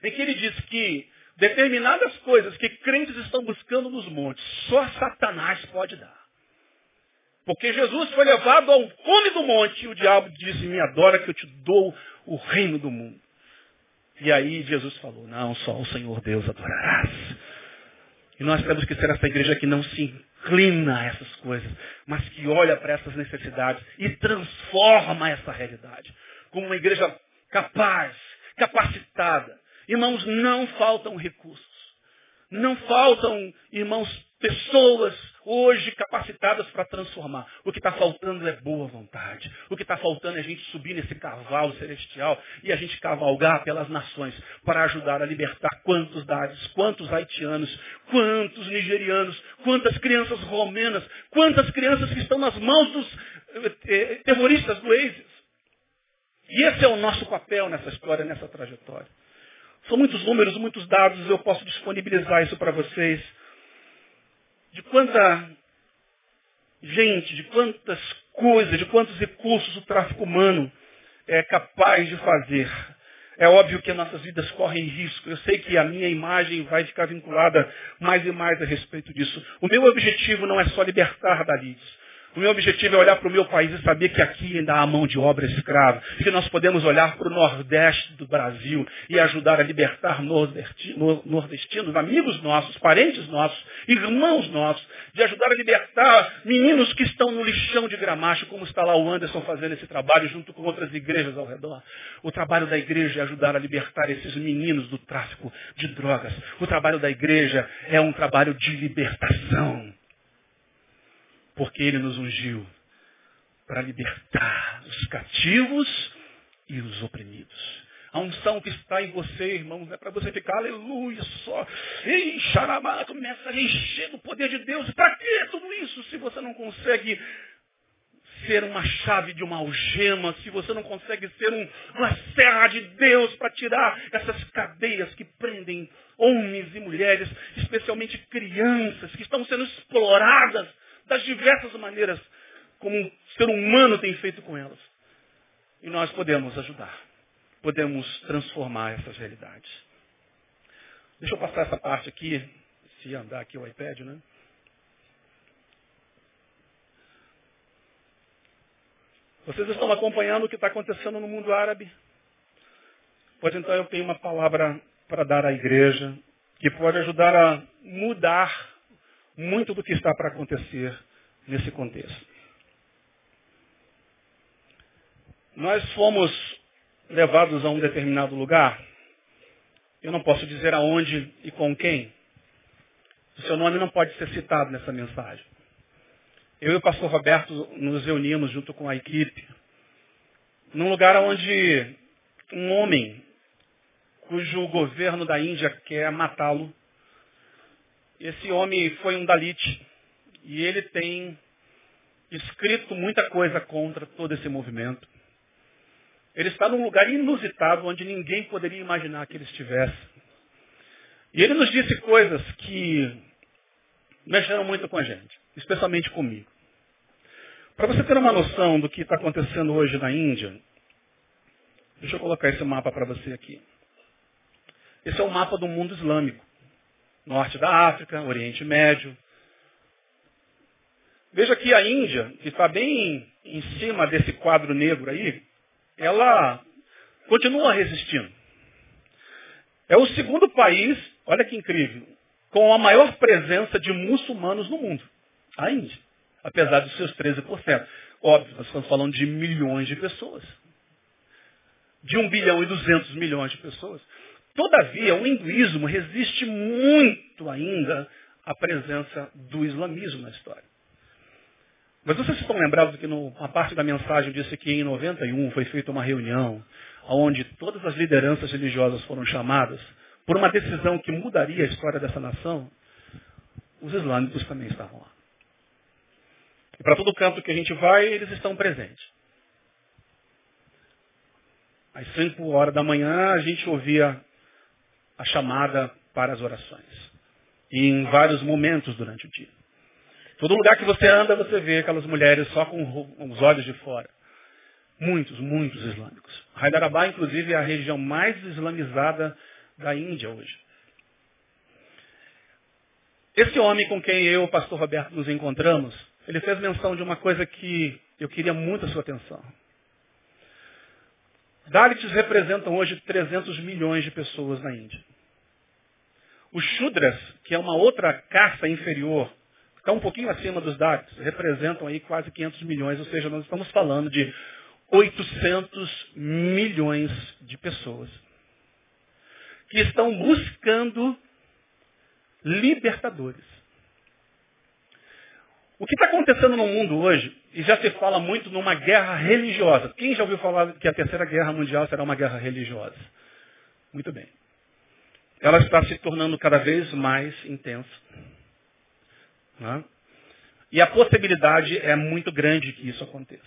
Speaker 2: Em que ele diz que determinadas coisas que crentes estão buscando nos montes, só Satanás pode dar. Porque Jesus foi levado ao cume do monte e o diabo disse, me adora que eu te dou o reino do mundo. E aí Jesus falou, não, só o Senhor Deus adorarás. E nós temos que ser essa igreja que não se inclina a essas coisas, mas que olha para essas necessidades e transforma essa realidade. Como uma igreja capaz, capacitada, Irmãos, não faltam recursos. Não faltam, irmãos, pessoas hoje capacitadas para transformar. O que está faltando é boa vontade. O que está faltando é a gente subir nesse cavalo celestial e a gente cavalgar pelas nações para ajudar a libertar quantos dados, quantos haitianos, quantos nigerianos, quantas crianças romenas, quantas crianças que estão nas mãos dos eh, eh terroristas do ISIS. E esse é o nosso papel nessa história, nessa trajetória. São muitos números, muitos dados, eu posso disponibilizar isso para vocês. De quanta gente, de quantas coisas, de quantos recursos o tráfico humano é capaz de fazer. É óbvio que as nossas vidas correm risco. Eu sei que a minha imagem vai ficar vinculada mais e mais a respeito disso. O meu objetivo não é só libertar Davids. O meu objetivo é olhar para o meu país e saber que aqui ainda há mão de obra escrava. Que nós podemos olhar para o Nordeste do Brasil e ajudar a libertar nordestinos, amigos nossos, parentes nossos, irmãos nossos. De ajudar a libertar meninos que estão no lixão de gramacho, como está lá o Anderson fazendo esse trabalho junto com outras igrejas ao redor. O trabalho da igreja é ajudar a libertar esses meninos do tráfico de drogas. O trabalho da igreja é um trabalho de libertação porque Ele nos ungiu para libertar os cativos e os oprimidos. A unção que está em você, irmãos, é para você ficar, aleluia, só. Ei, xaramá, começa a encher do poder de Deus. Para que tudo isso se você não consegue ser uma chave de uma algema, se você não consegue ser um, uma serra de Deus para tirar essas cadeias que prendem homens e mulheres, especialmente crianças, que estão sendo exploradas das diversas maneiras como o ser humano tem feito com elas. E nós podemos ajudar podemos transformar essas realidades. Deixa eu passar essa parte aqui, se andar aqui o iPad, né? Vocês estão acompanhando o que está acontecendo no mundo árabe? Pois então eu tenho uma palavra para dar à igreja que pode ajudar a mudar muito do que está para acontecer nesse contexto. Nós fomos levados a um determinado lugar, eu não posso dizer aonde e com quem. O seu nome não pode ser citado nessa mensagem. Eu e o pastor Roberto nos reunimos junto com a equipe num lugar onde um homem cujo governo da Índia quer matá-lo. Esse homem foi um Dalit e ele tem escrito muita coisa contra todo esse movimento. Ele está num lugar inusitado onde ninguém poderia imaginar que ele estivesse. E ele nos disse coisas que mexeram muito com a gente, especialmente comigo. Para você ter uma noção do que está acontecendo hoje na Índia, deixa eu colocar esse mapa para você aqui. Esse é o mapa do mundo islâmico. Norte da África, Oriente Médio. Veja que a Índia, que está bem em cima desse quadro negro aí, ela continua resistindo. É o segundo país, olha que incrível, com a maior presença de muçulmanos no mundo. A Índia. Apesar dos seus 13%. Óbvio, nós estamos falando de milhões de pessoas. De 1 bilhão e 200 milhões de pessoas. Todavia, o hinduísmo resiste muito ainda à presença do islamismo na história. Mas vocês estão lembrados que uma parte da mensagem disse que em 91 foi feita uma reunião onde todas as lideranças religiosas foram chamadas por uma decisão que mudaria a história dessa nação? Os islâmicos também estavam lá. E para todo canto que a gente vai, eles estão presentes. Às 5 horas da manhã, a gente ouvia a chamada para as orações. Em vários momentos durante o dia. Todo lugar que você anda, você vê aquelas mulheres só com os olhos de fora. Muitos, muitos islâmicos. Hyderabad, inclusive, é a região mais islamizada da Índia hoje. Esse homem com quem eu, o pastor Roberto, nos encontramos, ele fez menção de uma coisa que eu queria muito a sua atenção. Dalits representam hoje 300 milhões de pessoas na Índia. Os Shudras, que é uma outra caça inferior está um pouquinho acima dos dados, representam aí quase 500 milhões, ou seja, nós estamos falando de 800 milhões de pessoas que estão buscando libertadores. O que está acontecendo no mundo hoje, e já se fala muito numa guerra religiosa. Quem já ouviu falar que a terceira guerra mundial será uma guerra religiosa? Muito bem. Ela está se tornando cada vez mais intensa. Né? E a possibilidade é muito grande que isso aconteça.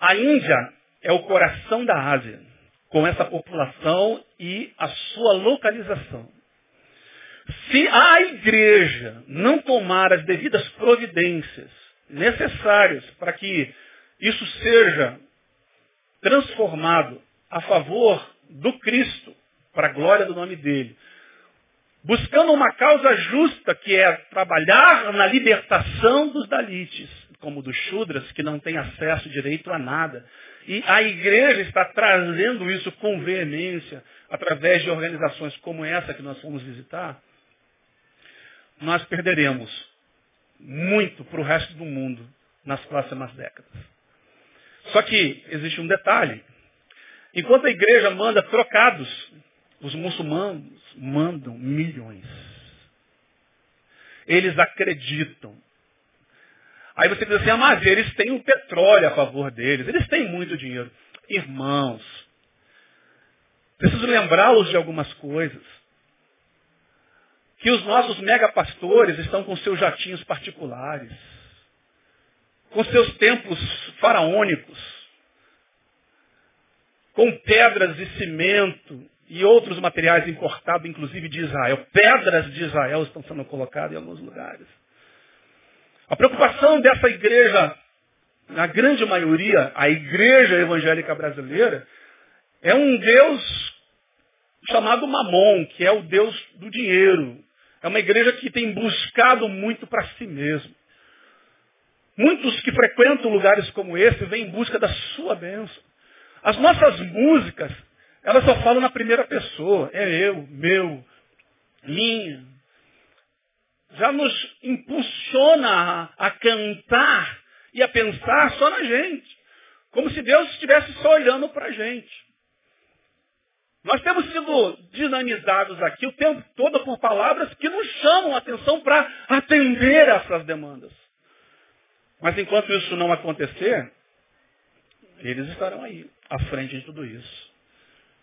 Speaker 2: A Índia é o coração da Ásia, com essa população e a sua localização. Se a igreja não tomar as devidas providências necessárias para que isso seja transformado a favor do Cristo, para a glória do nome dele, buscando uma causa justa, que é trabalhar na libertação dos dalites, como dos Shudras, que não têm acesso direito a nada. E a igreja está trazendo isso com veemência, através de organizações como essa que nós fomos visitar. Nós perderemos muito para o resto do mundo nas próximas décadas. Só que existe um detalhe. Enquanto a igreja manda trocados os muçulmanos mandam milhões. Eles acreditam. Aí você diz assim, ah, mas eles têm o petróleo a favor deles, eles têm muito dinheiro. Irmãos, preciso lembrá-los de algumas coisas. Que os nossos megapastores estão com seus jatinhos particulares, com seus templos faraônicos, com pedras de cimento e outros materiais importados, inclusive de Israel. Pedras de Israel estão sendo colocadas em alguns lugares. A preocupação dessa igreja, na grande maioria, a igreja evangélica brasileira, é um Deus chamado Mamon, que é o Deus do dinheiro. É uma igreja que tem buscado muito para si mesmo. Muitos que frequentam lugares como esse vêm em busca da sua bênção. As nossas músicas, elas só falam na primeira pessoa. É eu, meu, minha, já nos impulsiona a, a cantar e a pensar só na gente. Como se Deus estivesse só olhando para a gente. Nós temos sido dinamizados aqui o tempo todo por palavras que nos chamam a atenção para atender essas demandas. Mas enquanto isso não acontecer, eles estarão aí, à frente de tudo isso.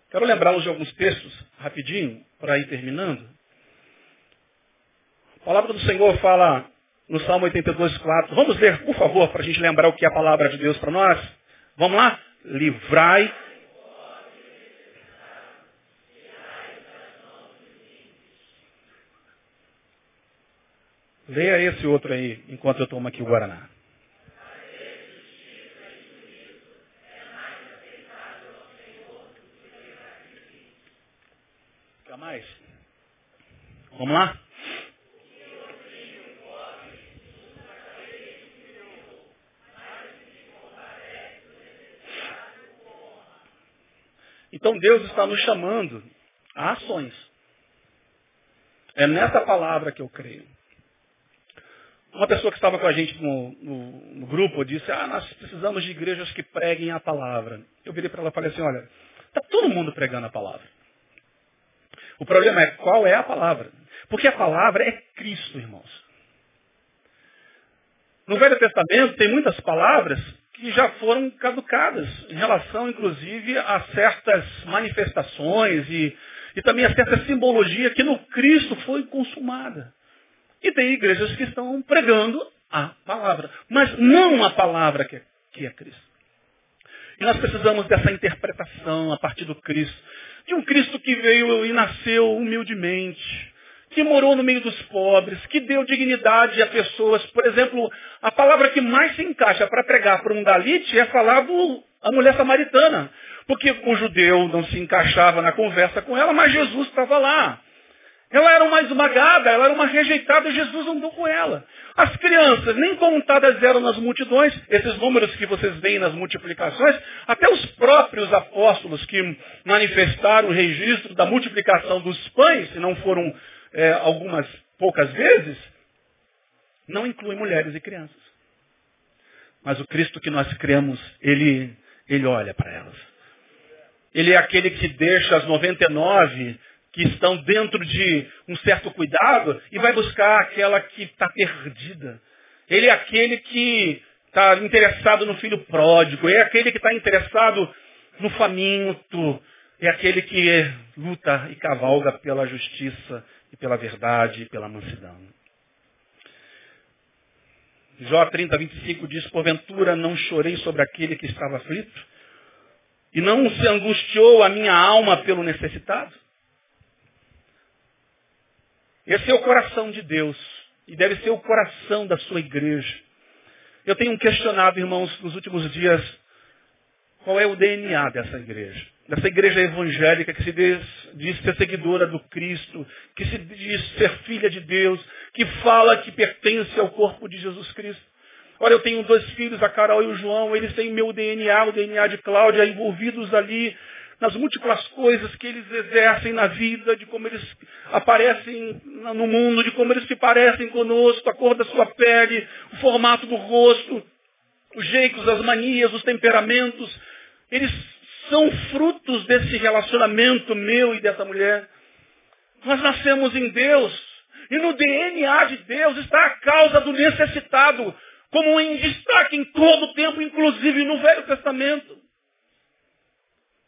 Speaker 2: Quero lembrá-los de alguns textos, rapidinho, para ir terminando. A palavra do Senhor fala no Salmo 82, 4. Vamos ler, por favor, para a gente lembrar o que é a palavra de Deus para nós. Vamos lá? Livrai. Leia esse outro aí, enquanto eu tomo aqui o Guaraná. Quer mais? Vamos lá? Então Deus está nos chamando a ações. É nessa palavra que eu creio. Uma pessoa que estava com a gente no, no, no grupo disse, ah, nós precisamos de igrejas que preguem a palavra. Eu virei para ela e falei assim, olha, está todo mundo pregando a palavra. O problema é qual é a palavra. Porque a palavra é Cristo, irmãos. No Velho Testamento tem muitas palavras que já foram caducadas, em relação, inclusive, a certas manifestações e, e também a certa simbologia que no Cristo foi consumada. E tem igrejas que estão pregando a palavra, mas não a palavra que é, que é Cristo. E nós precisamos dessa interpretação a partir do Cristo. De um Cristo que veio e nasceu humildemente, que morou no meio dos pobres, que deu dignidade a pessoas. Por exemplo, a palavra que mais se encaixa para pregar para um Dalite é falar do a mulher samaritana. Porque o judeu não se encaixava na conversa com ela, mas Jesus estava lá. Ela era uma esmagada, ela era uma rejeitada, Jesus andou com ela. As crianças, nem contadas eram nas multidões, esses números que vocês veem nas multiplicações, até os próprios apóstolos que manifestaram o registro da multiplicação dos pães, se não foram é, algumas poucas vezes, não inclui mulheres e crianças. Mas o Cristo que nós cremos, ele, ele olha para elas. Ele é aquele que deixa as 99 que estão dentro de um certo cuidado e vai buscar aquela que está perdida. Ele é aquele que está interessado no filho pródigo, é aquele que está interessado no faminto, é aquele que luta e cavalga pela justiça e pela verdade e pela mansidão. Jó 30, 25 diz, porventura não chorei sobre aquele que estava aflito, e não se angustiou a minha alma pelo necessitado? Esse é o coração de Deus, e deve ser o coração da sua igreja. Eu tenho questionado, irmãos, nos últimos dias, qual é o DNA dessa igreja dessa igreja evangélica que se diz, diz, ser seguidora do Cristo, que se diz ser filha de Deus, que fala que pertence ao corpo de Jesus Cristo. Olha, eu tenho dois filhos, a Carol e o João, eles têm meu DNA, o DNA de Cláudia, envolvidos ali nas múltiplas coisas que eles exercem na vida, de como eles aparecem no mundo, de como eles se parecem conosco, a cor da sua pele, o formato do rosto, os jeitos, as manias, os temperamentos. Eles são frutos desse relacionamento meu e dessa mulher. Nós nascemos em Deus. E no DNA de Deus está a causa do necessitado. como em destaque em todo o tempo, inclusive no Velho Testamento.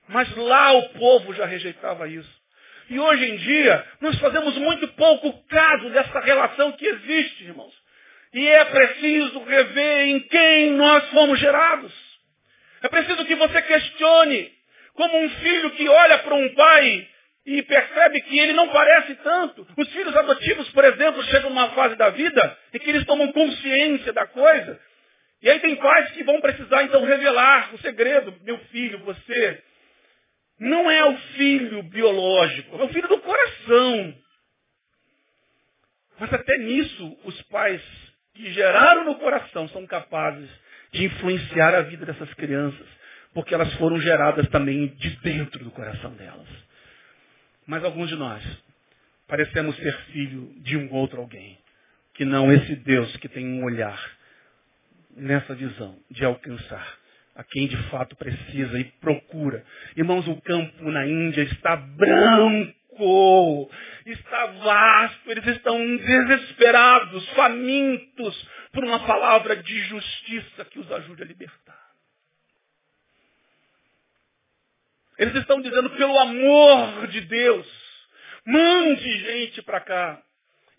Speaker 2: Mas lá o povo já rejeitava isso. E hoje em dia, nós fazemos muito pouco caso dessa relação que existe, irmãos. E é preciso rever em quem nós fomos gerados. É preciso que você questione, como um filho que olha para um pai e percebe que ele não parece tanto. Os filhos adotivos, por exemplo, chegam numa fase da vida em que eles tomam consciência da coisa. E aí tem pais que vão precisar então revelar o segredo. Meu filho, você não é o filho biológico, é o filho do coração. Mas até nisso, os pais que geraram no coração são capazes de influenciar a vida dessas crianças, porque elas foram geradas também de dentro do coração delas. Mas alguns de nós parecemos ser filho de um outro alguém, que não esse Deus que tem um olhar nessa visão de alcançar a quem de fato precisa e procura. Irmãos, o campo na Índia está branco, está vasto, eles estão desesperados, famintos por uma palavra de justiça que os ajude a libertar. Eles estão dizendo, pelo amor de Deus, mande gente para cá.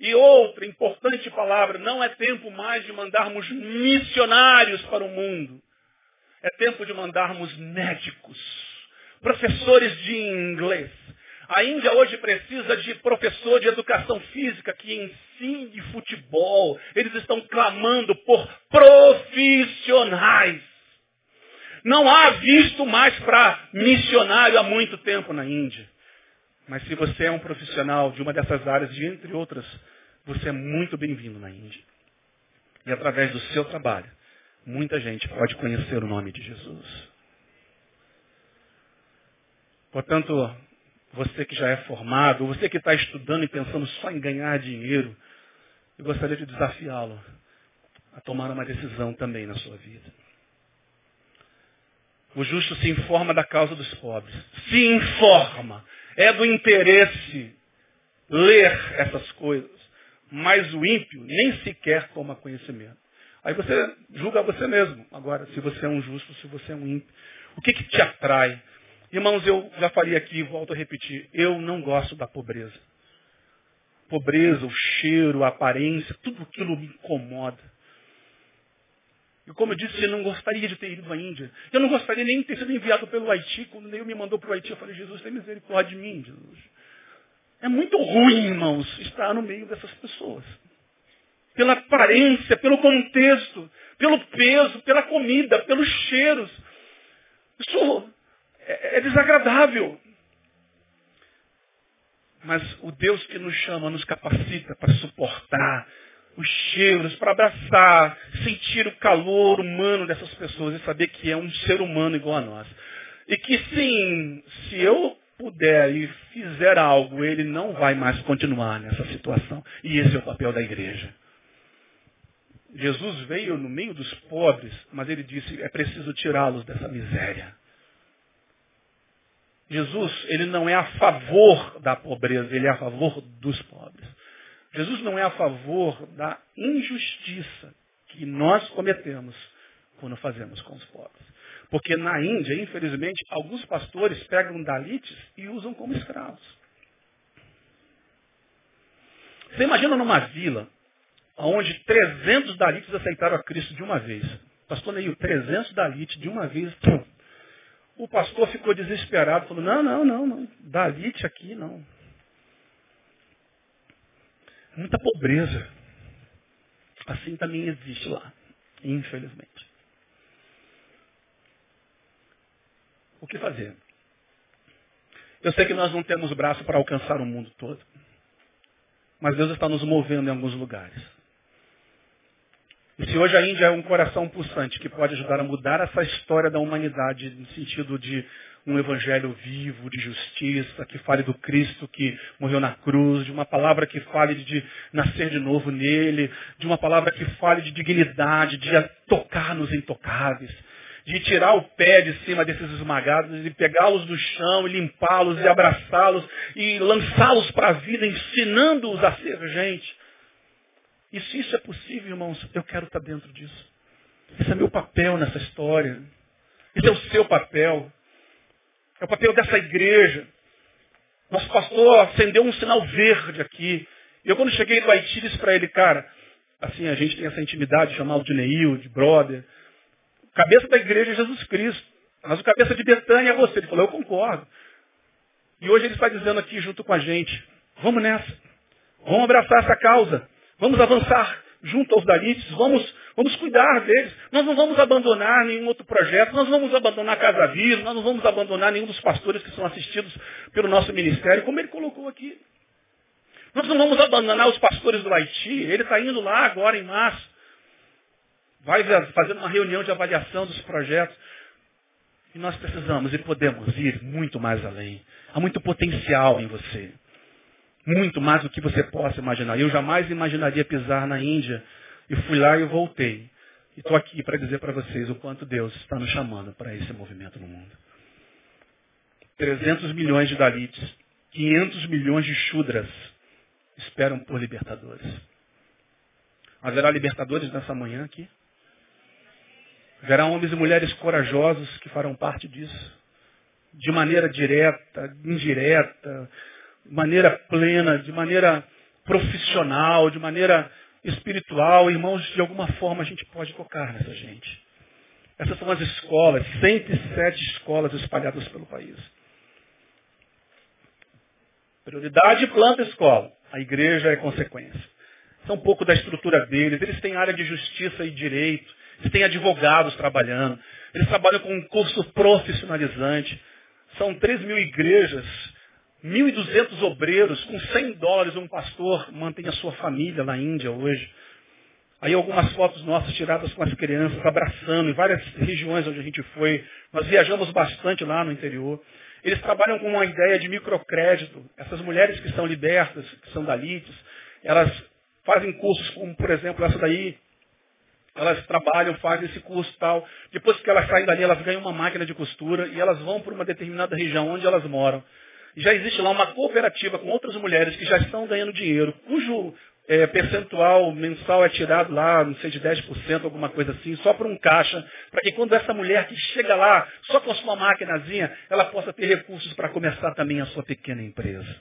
Speaker 2: E outra importante palavra, não é tempo mais de mandarmos missionários para o mundo. É tempo de mandarmos médicos, professores de inglês. A Índia hoje precisa de professor de educação física que ensine futebol. Eles estão clamando por profissionais. Não há visto mais para missionário há muito tempo na Índia. Mas se você é um profissional de uma dessas áreas, de entre outras, você é muito bem-vindo na Índia. E através do seu trabalho, muita gente pode conhecer o nome de Jesus. Portanto, você que já é formado, você que está estudando e pensando só em ganhar dinheiro, eu gostaria de desafiá-lo a tomar uma decisão também na sua vida. O justo se informa da causa dos pobres. Se informa. É do interesse ler essas coisas. Mas o ímpio nem sequer toma conhecimento. Aí você julga você mesmo. Agora, se você é um justo, se você é um ímpio. O que, que te atrai? Irmãos, eu já falei aqui, volto a repetir. Eu não gosto da pobreza. Pobreza, o cheiro, a aparência, tudo aquilo me incomoda. E como eu disse, eu não gostaria de ter ido à Índia. Eu não gostaria nem de ter sido enviado pelo Haiti. Quando Deus me mandou para o Haiti, eu falei, Jesus, tem misericórdia de mim, Jesus. É muito ruim, irmãos, estar no meio dessas pessoas pela aparência, pelo contexto, pelo peso, pela comida, pelos cheiros. Isso é, é desagradável. Mas o Deus que nos chama, nos capacita para suportar os cheiros, para abraçar, sentir o calor humano dessas pessoas e saber que é um ser humano igual a nós. E que sim, se eu puder e fizer algo, ele não vai mais continuar nessa situação. E esse é o papel da igreja. Jesus veio no meio dos pobres, mas ele disse, é preciso tirá-los dessa miséria. Jesus, ele não é a favor da pobreza, ele é a favor dos pobres. Jesus não é a favor da injustiça que nós cometemos quando fazemos com os pobres. Porque na Índia, infelizmente, alguns pastores pegam dalites e usam como escravos. Você imagina numa vila onde 300 dalites aceitaram a Cristo de uma vez. Pastor Neil, 300 dalites de uma vez. O pastor ficou desesperado, falou, não, não, não, não. Dalite aqui não. Muita pobreza. Assim também existe lá, infelizmente. O que fazer? Eu sei que nós não temos braço para alcançar o mundo todo. Mas Deus está nos movendo em alguns lugares. E se hoje a Índia é um coração pulsante que pode ajudar a mudar essa história da humanidade no sentido de um evangelho vivo, de justiça, que fale do Cristo que morreu na cruz, de uma palavra que fale de nascer de novo nele, de uma palavra que fale de dignidade, de tocar nos intocáveis, de tirar o pé de cima desses esmagados e pegá-los do chão e limpá-los e abraçá-los e lançá-los para a vida, ensinando-os a ser gente. E se isso é possível, irmãos, eu quero estar dentro disso. Esse é meu papel nessa história. Esse é o seu papel. É o papel dessa igreja. Nosso pastor acendeu um sinal verde aqui. Eu quando cheguei do Haiti disse para ele, cara, assim, a gente tem essa intimidade, chamá-lo de Neil, de brother. Cabeça da igreja é Jesus Cristo. Mas o cabeça de Betânia é você. Ele falou, eu concordo. E hoje ele está dizendo aqui junto com a gente, vamos nessa. Vamos abraçar essa causa. Vamos avançar junto aos dalites. Vamos, vamos cuidar deles. Nós não vamos abandonar nenhum outro projeto. Nós não vamos abandonar Casa Viva. Nós não vamos abandonar nenhum dos pastores que são assistidos pelo nosso ministério, como ele colocou aqui. Nós não vamos abandonar os pastores do Haiti. Ele está indo lá agora em março. Vai fazendo uma reunião de avaliação dos projetos. E nós precisamos e podemos ir muito mais além. Há muito potencial em você. Muito mais do que você possa imaginar. Eu jamais imaginaria pisar na Índia. E fui lá e voltei. E estou aqui para dizer para vocês o quanto Deus está nos chamando para esse movimento no mundo. 300 milhões de Dalites, 500 milhões de Shudras esperam por libertadores. Haverá libertadores nessa manhã aqui? Haverá homens e mulheres corajosos que farão parte disso. De maneira direta, indireta, maneira plena, de maneira profissional, de maneira espiritual. Irmãos, de alguma forma a gente pode tocar nessa gente. Essas são as escolas, 107 escolas espalhadas pelo país. Prioridade planta escola. A igreja é consequência. Isso é um pouco da estrutura deles. Eles têm área de justiça e direito. Eles têm advogados trabalhando. Eles trabalham com um curso profissionalizante. São 3 mil igrejas, 1.200 obreiros, com 100 dólares um pastor mantém a sua família na Índia hoje. Aí algumas fotos nossas tiradas com as crianças, abraçando, em várias regiões onde a gente foi. Nós viajamos bastante lá no interior. Eles trabalham com uma ideia de microcrédito. Essas mulheres que são libertas, que são dalites, elas fazem cursos como, por exemplo, essa daí, elas trabalham, fazem esse curso tal. Depois que elas saem dali, elas ganham uma máquina de costura e elas vão para uma determinada região onde elas moram. Já existe lá uma cooperativa com outras mulheres que já estão ganhando dinheiro, cujo é, percentual mensal é tirado lá, não sei, de 10%, alguma coisa assim, só para um caixa, para que quando essa mulher que chega lá, só com a sua maquinazinha, ela possa ter recursos para começar também a sua pequena empresa.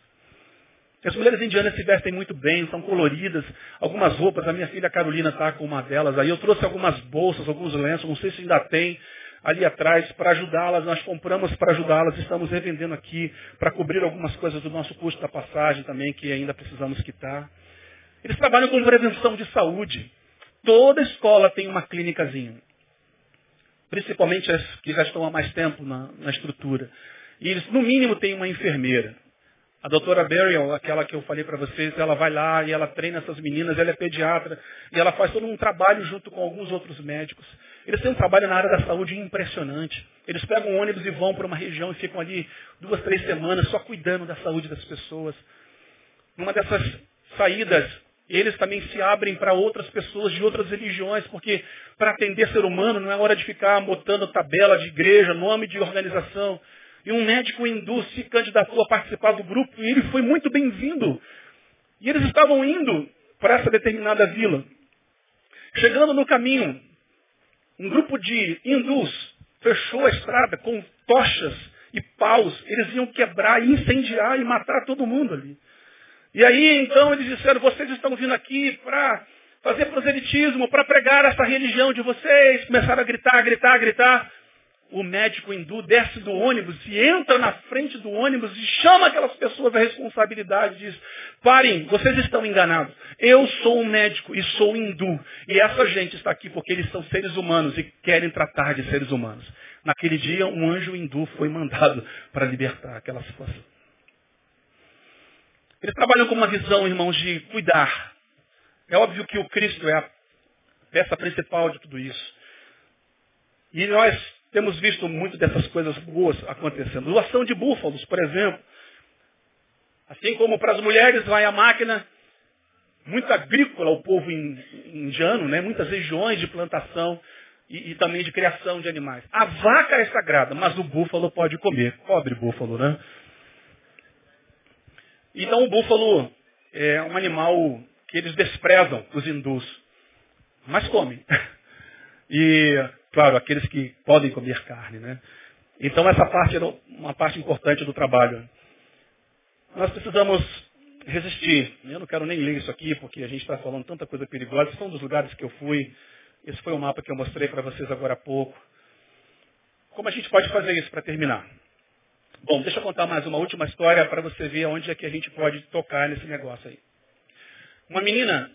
Speaker 2: As mulheres indianas se vestem muito bem, são coloridas, algumas roupas, a minha filha Carolina está com uma delas aí, eu trouxe algumas bolsas, alguns lenços, não sei se ainda tem, ali atrás, para ajudá-las, nós compramos para ajudá-las, estamos revendendo aqui, para cobrir algumas coisas do nosso custo da passagem também, que ainda precisamos quitar. Eles trabalham com prevenção de saúde. Toda escola tem uma clínicazinha. Principalmente as que já estão há mais tempo na, na estrutura. E eles, no mínimo, têm uma enfermeira. A doutora Burial, aquela que eu falei para vocês, ela vai lá e ela treina essas meninas, ela é pediatra, e ela faz todo um trabalho junto com alguns outros médicos. Eles têm um trabalho na área da saúde impressionante. Eles pegam um ônibus e vão para uma região e ficam ali duas, três semanas só cuidando da saúde das pessoas. Numa dessas saídas, eles também se abrem para outras pessoas de outras religiões, porque para atender ser humano não é hora de ficar botando tabela de igreja, nome de organização. E um médico hindu se candidatou a participar do grupo e ele foi muito bem-vindo. E eles estavam indo para essa determinada vila. Chegando no caminho, um grupo de hindus fechou a estrada com tochas e paus. Eles iam quebrar incendiar e matar todo mundo ali. E aí, então, eles disseram, vocês estão vindo aqui para fazer proselitismo, para pregar essa religião de vocês. Começaram a gritar, gritar, gritar. O médico hindu desce do ônibus e entra na frente do ônibus e chama aquelas pessoas à responsabilidade e diz, parem, vocês estão enganados. Eu sou um médico e sou hindu. E essa gente está aqui porque eles são seres humanos e querem tratar de seres humanos. Naquele dia, um anjo hindu foi mandado para libertar aquela situação. Eles trabalham com uma visão, irmãos, de cuidar. É óbvio que o Cristo é a peça principal de tudo isso. E nós temos visto muito dessas coisas boas acontecendo. Doação de búfalos, por exemplo. Assim como para as mulheres vai a máquina, muito agrícola o povo indiano, né? muitas regiões de plantação e, e, também de criação de animais. A vaca é sagrada, mas o búfalo pode comer. Pobre búfalo, né? Então o búfalo é um animal que eles desprezam, os hindus. Mas comem. E, claro, aqueles que podem comer carne, né? Então essa parte era uma parte importante do trabalho. Nós precisamos resistir. Eu não quero nem ler isso aqui, porque a gente está falando tanta coisa perigosa. São dos lugares que eu fui. Esse foi o mapa que eu mostrei para vocês agora há pouco. Como a gente pode fazer isso para terminar? Bom, deixa eu contar mais uma última história para você ver onde é que a gente pode tocar nesse negócio aí. Uma menina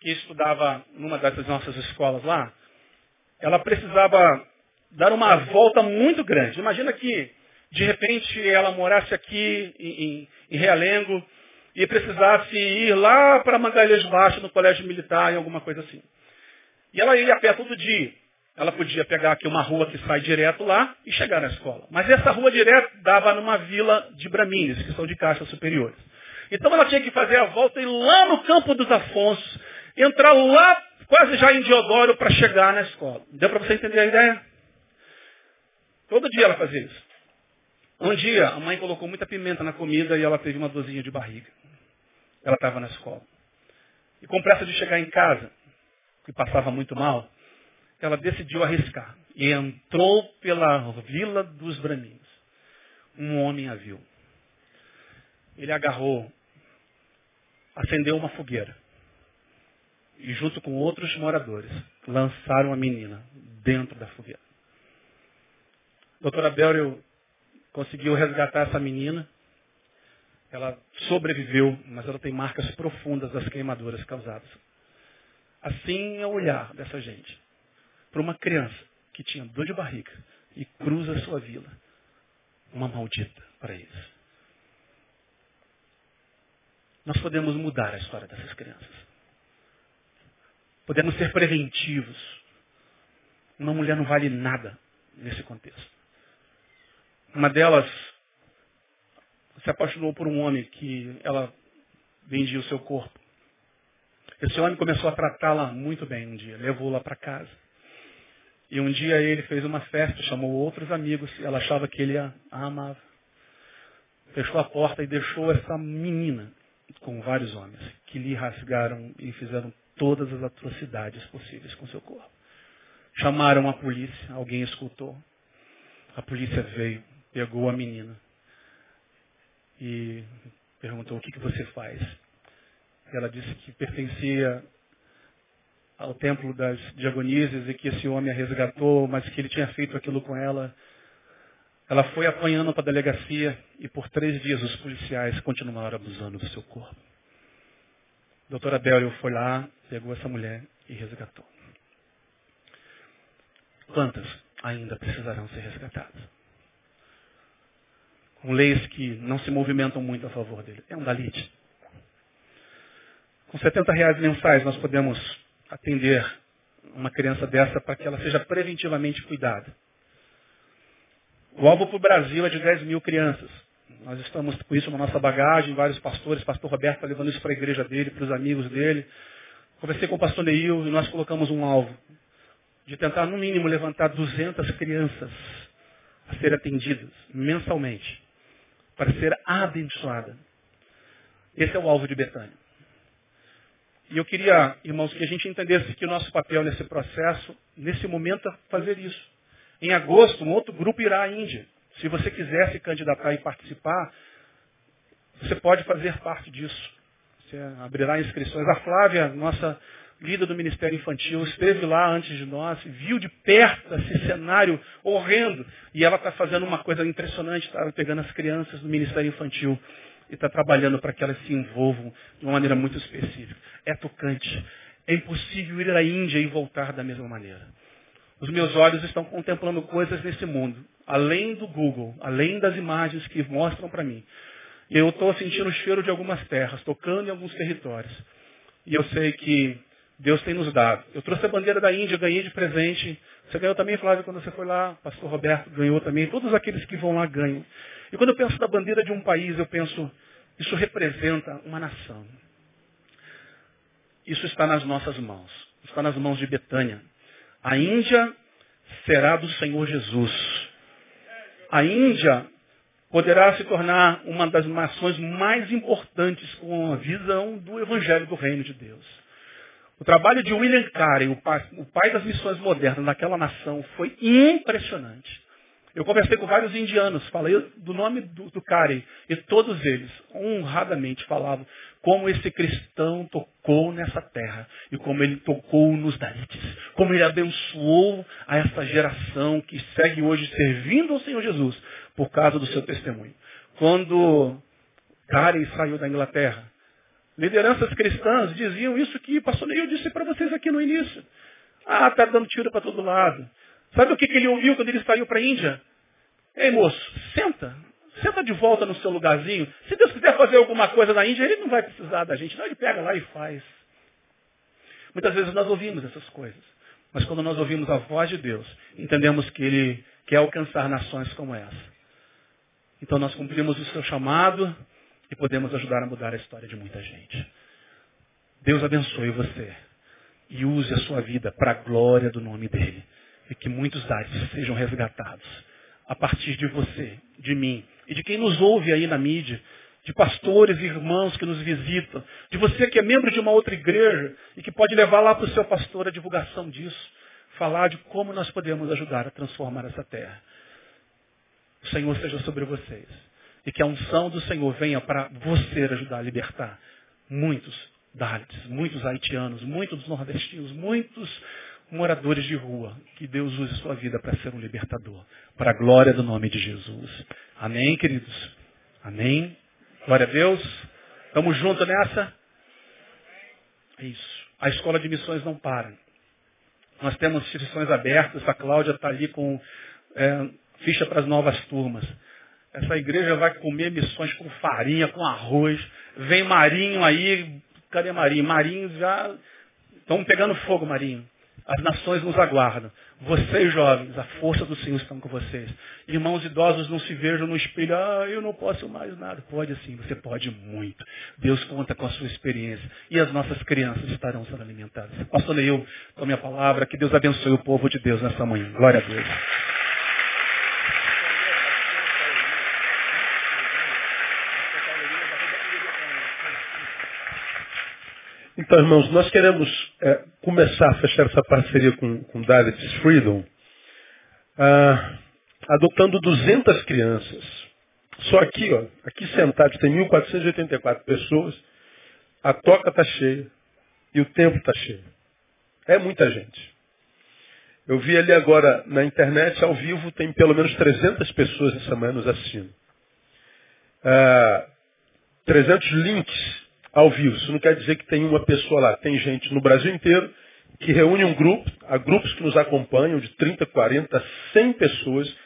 Speaker 2: que estudava numa dessas nossas escolas lá, ela precisava dar uma volta muito grande. Imagina que, de repente, ela morasse aqui em, em, Realengo e precisasse ir lá para Mangalhães Baixo, no colégio militar, em alguma coisa assim. E ela ia a pé todo dia. Ela podia pegar aqui uma rua que sai direto lá e chegar na escola. Mas essa rua direto dava numa vila de Bramines, que são de caixas superiores. Então ela tinha que fazer a volta e lá no Campo dos Afonsos, entrar lá quase já em Diodoro para chegar na escola. Deu para você entender a ideia? Todo dia ela fazia isso. Um dia, a mãe colocou muita pimenta na comida e ela teve uma dorzinha de barriga. Ela estava na escola. E com pressa de chegar em casa, que passava muito mal, ela decidiu arriscar. E entrou pela vila dos Braminhos. Um homem a viu. Ele agarrou, acendeu uma fogueira. E junto com outros moradores, lançaram a menina dentro da fogueira. Doutora Bélio conseguiu resgatar essa menina. Ela sobreviveu, mas ela tem marcas profundas das queimaduras causadas. Assim é o olhar dessa gente para uma criança que tinha dor de barriga e cruza sua vila. Uma maldita para eles. Nós podemos mudar a história dessas crianças. Podemos ser preventivos. Uma mulher não vale nada nesse contexto. Uma delas se apaixonou por um homem que ela vendia o seu corpo. Esse homem começou a tratá-la muito bem um dia, levou-la para casa. E um dia ele fez uma festa, chamou outros amigos, ela achava que ele a amava. Fechou a porta e deixou essa menina com vários homens, que lhe rasgaram e fizeram todas as atrocidades possíveis com seu corpo. Chamaram a polícia, alguém escutou. A polícia veio, pegou a menina e perguntou: O que, que você faz? Ela disse que pertencia ao templo das diagonísias e que esse homem a resgatou, mas que ele tinha feito aquilo com ela. Ela foi apanhando para a delegacia e por três dias os policiais continuaram abusando do seu corpo. Doutora Bélio foi lá, pegou essa mulher e resgatou. Quantas ainda precisarão ser resgatadas? Com leis que não se movimentam muito a favor dele. É um dalite. Com 70 reais mensais nós podemos atender uma criança dessa para que ela seja preventivamente cuidada. O alvo para o Brasil é de 10 mil crianças. Nós estamos com isso na nossa bagagem, vários pastores, pastor Roberto está levando isso para a igreja dele, para os amigos dele. Conversei com o pastor Neil e nós colocamos um alvo de tentar, no mínimo, levantar 200 crianças a serem atendidas mensalmente, para ser abençoada. Esse é o alvo de Betânia. E eu queria, irmãos, que a gente entendesse que o nosso papel nesse processo, nesse momento, é fazer isso. Em agosto, um outro grupo irá à Índia. Se você quiser se candidatar e participar, você pode fazer parte disso. Você abrirá inscrições. A Flávia, nossa líder do Ministério Infantil, esteve lá antes de nós, viu de perto esse cenário horrendo. E ela está fazendo uma coisa impressionante, está pegando as crianças do Ministério Infantil e está trabalhando para que elas se envolvam de uma maneira muito específica. É tocante. É impossível ir à Índia e voltar da mesma maneira. Os meus olhos estão contemplando coisas nesse mundo, além do Google, além das imagens que mostram para mim. Eu estou sentindo o cheiro de algumas terras, tocando em alguns territórios. E eu sei que Deus tem nos dado. Eu trouxe a bandeira da Índia, ganhei de presente. Você ganhou também, Flávio, quando você foi lá. Pastor Roberto ganhou também. Todos aqueles que vão lá ganham. E quando eu penso na bandeira de um país, eu penso, isso representa uma nação. Isso está nas nossas mãos. Está nas mãos de Betânia. A Índia será do Senhor Jesus. A Índia poderá se tornar uma das nações mais importantes com a visão do Evangelho do Reino de Deus. O trabalho de William Carey, o pai, o pai das missões modernas naquela nação, foi impressionante. Eu conversei com vários indianos, falei do nome do, do Carey, e todos eles honradamente falavam como esse cristão tocou nessa terra e como ele tocou nos Dalites, como ele abençoou a essa geração que segue hoje servindo ao Senhor Jesus por causa do seu testemunho. Quando Carey saiu da Inglaterra, lideranças cristãs diziam isso que pastor Neil disse para vocês aqui no início. Ah, está dando tiro para todo lado. Sabe o que, que ele ouviu quando ele saiu para a Índia? Ei, moço, senta. Senta de volta no seu lugarzinho. Se Deus quiser fazer alguma coisa na Índia, ele não vai precisar da gente. Não, ele pega lá e faz. Muitas vezes nós ouvimos essas coisas. Mas quando nós ouvimos a voz de Deus, entendemos que Ele quer alcançar nações como essa. Então nós cumprimos o seu chamado e podemos ajudar a mudar a história de muita gente. Deus abençoe você e use a sua vida para a glória do nome dEle. E que muitos dados sejam resgatados a partir de você, de mim e de quem nos ouve aí na mídia, de pastores e irmãos que nos visitam, de você que é membro de uma outra igreja e que pode levar lá para o seu pastor a divulgação disso, falar de como nós podemos ajudar a transformar essa terra. O Senhor seja sobre vocês. E que a unção do Senhor venha para você ajudar a libertar muitos Dalits, muitos haitianos, muitos nordestinos, muitos moradores de rua. Que Deus use sua vida para ser um libertador. Para a glória do nome de Jesus. Amém, queridos? Amém? Glória a Deus. Estamos juntos nessa? É isso. A escola de missões não para. Nós temos inscrições abertas. A Cláudia está ali com é, ficha para as novas turmas. Essa igreja vai comer missões com farinha, com arroz. Vem Marinho aí. Cadê Marinho? Marinho já. Estão pegando fogo, Marinho. As nações nos aguardam. Vocês, jovens, a força do Senhor está com vocês. Irmãos idosos, não se vejam no espelho. Ah, eu não posso mais nada. Pode sim, você pode muito. Deus conta com a sua experiência. E as nossas crianças estarão sendo alimentadas. Pastor Neil, tome a palavra. Que Deus abençoe o povo de Deus nessa manhã. Glória a Deus.
Speaker 1: Então, irmãos, nós queremos é, começar a fechar essa parceria com, com David Freedom, ah, adotando 200 crianças. Só aqui, ó, aqui sentado, tem 1.484 pessoas, a toca está cheia e o tempo está cheio. É muita gente. Eu vi ali agora na internet, ao vivo, tem pelo menos 300 pessoas essa manhã nos assistindo. Ah, 300 links ao vivo. Isso não quer dizer que tem uma pessoa lá. Tem gente no Brasil inteiro que reúne um grupo, há grupos que nos acompanham, de 30, 40, 100 pessoas,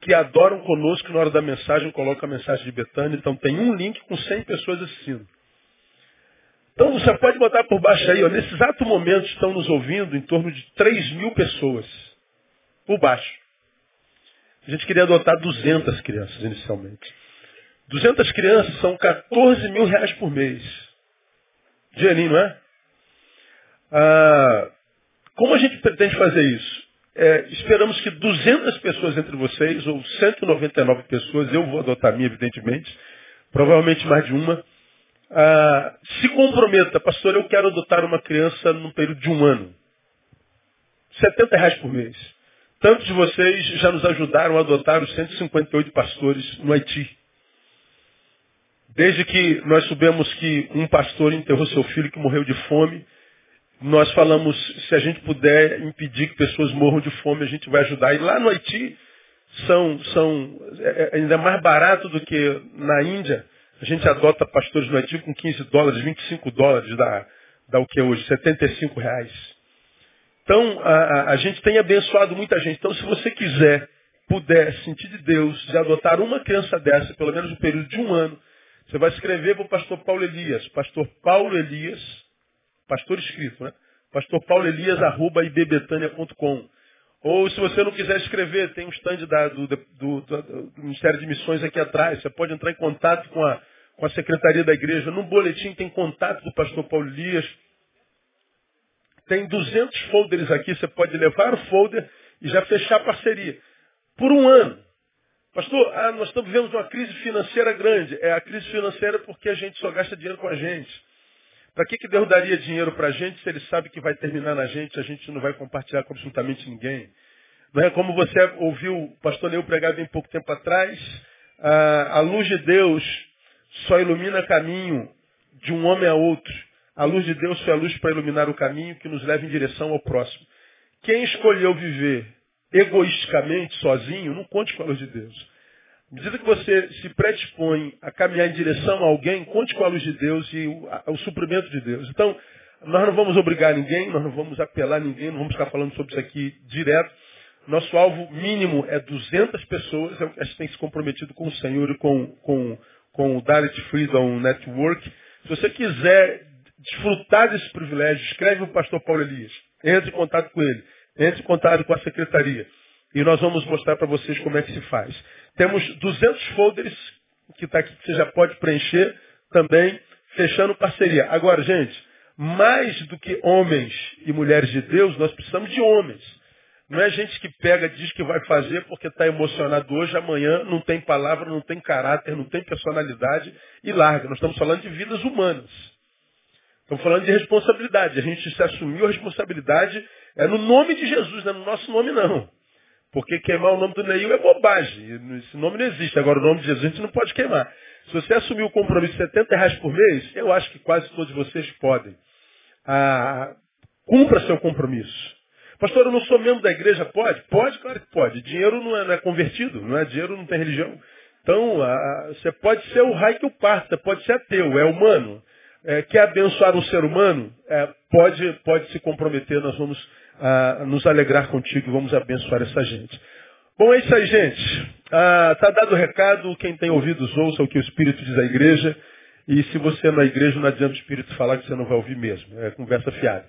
Speaker 1: que adoram conosco na hora da mensagem, colocam a mensagem de Betânia. Então tem um link com 100 pessoas assistindo. Então você pode botar por baixo aí, ó, nesse exato momento estão nos ouvindo em torno de 3 mil pessoas. Por baixo. A gente queria adotar 200 crianças inicialmente. 200 crianças são 14 mil reais por mês. Dinheirinho, não é? Ah, como a gente pretende fazer isso? É, esperamos que 200 pessoas entre vocês, ou 199 pessoas, eu vou adotar a minha, evidentemente, provavelmente mais de uma, ah, se comprometa, pastor, eu quero adotar uma criança num período de um ano. 70 reais por mês. Tantos de vocês já nos ajudaram a adotar os 158 pastores no Haiti. Desde que nós soubemos que um pastor enterrou seu filho que morreu de fome, nós falamos, se a gente puder impedir que pessoas morram de fome, a gente vai ajudar. E lá no Haiti, são, são é, é ainda mais barato do que na Índia. A gente adota pastores no Haiti com 15 dólares, 25 dólares, dá, dá o que hoje? 75 reais. Então, a, a gente tem abençoado muita gente. Então, se você quiser, puder sentir de Deus, de adotar uma criança dessa, pelo menos no período de um ano, você vai escrever para o pastor Paulo Elias. Pastor Paulo Elias, pastor escrito, né? Pastor Paulo Elias, arroba ibbetânia.com. Ou se você não quiser escrever, tem um stand da, do, do, do, do, Ministério de Missões aqui atrás. Você pode entrar em contato com a, com a Secretaria da Igreja. No boletim tem contato do pastor Paulo Elias. Tem 200 folders aqui. Você pode levar o folder e já fechar a parceria. Por um ano. Pastor, ah, nós estamos vivendo uma crise financeira grande. É a crise financeira porque a gente só gasta dinheiro com a gente. Para que, que Deus daria dinheiro para a gente se ele sabe que vai terminar na gente, a gente não vai compartilhar com absolutamente ninguém? Não é como você ouviu o pastor Neu pregar bem pouco tempo atrás, a, a luz de Deus só ilumina caminho de um homem a outro. A luz de Deus só é a luz para iluminar o caminho que nos leva em direção ao próximo. Quem escolheu viver egoisticamente, sozinho, não conte com a luz de Deus. À medida que você se predispõe a caminhar em direção a alguém, conte com a luz de Deus e o, a, o suprimento de Deus. Então, nós não vamos obrigar ninguém, nós não vamos apelar ninguém, não vamos ficar falando sobre isso aqui direto. Nosso alvo mínimo é 200 pessoas, é o que a gente tem se comprometido com o Senhor e com, com, com o Dalit Freedom Network. Se você quiser desfrutar desse privilégio, escreve o pastor Paulo Elias. Entre em contato com ele. Entre em contato com a secretaria. E nós vamos mostrar para vocês como é que se faz. Temos 200 folders que está aqui que você já pode preencher também, fechando parceria. Agora, gente, mais do que homens e mulheres de Deus, nós precisamos de homens. Não é gente que pega, diz que vai fazer porque está emocionado hoje, amanhã não tem palavra, não tem caráter, não tem personalidade e larga. Nós estamos falando de vidas humanas. Estamos falando de responsabilidade. A gente se assumiu a responsabilidade é no nome de Jesus, não é no nosso nome não. Porque queimar o nome do Neil é bobagem. Esse nome não existe. Agora, o nome de Jesus a gente não pode queimar. Se você assumir o compromisso de 70 reais por mês, eu acho que quase todos vocês podem. Ah, cumpra seu compromisso. Pastor, eu não sou membro da igreja, pode? Pode, claro que pode. Dinheiro não é, não é convertido, não é dinheiro, não tem religião. Então, ah, você pode ser o raio que o parta, pode ser ateu, é humano. É, quer abençoar um ser humano? É, pode, pode se comprometer, nós vamos a nos alegrar contigo e vamos abençoar essa gente. Bom, é isso aí, gente. Está ah, dado o recado, quem tem ouvidos ouça o que o Espírito diz à igreja. E se você é na igreja, não adianta o Espírito falar que você não vai ouvir mesmo. É conversa fiada.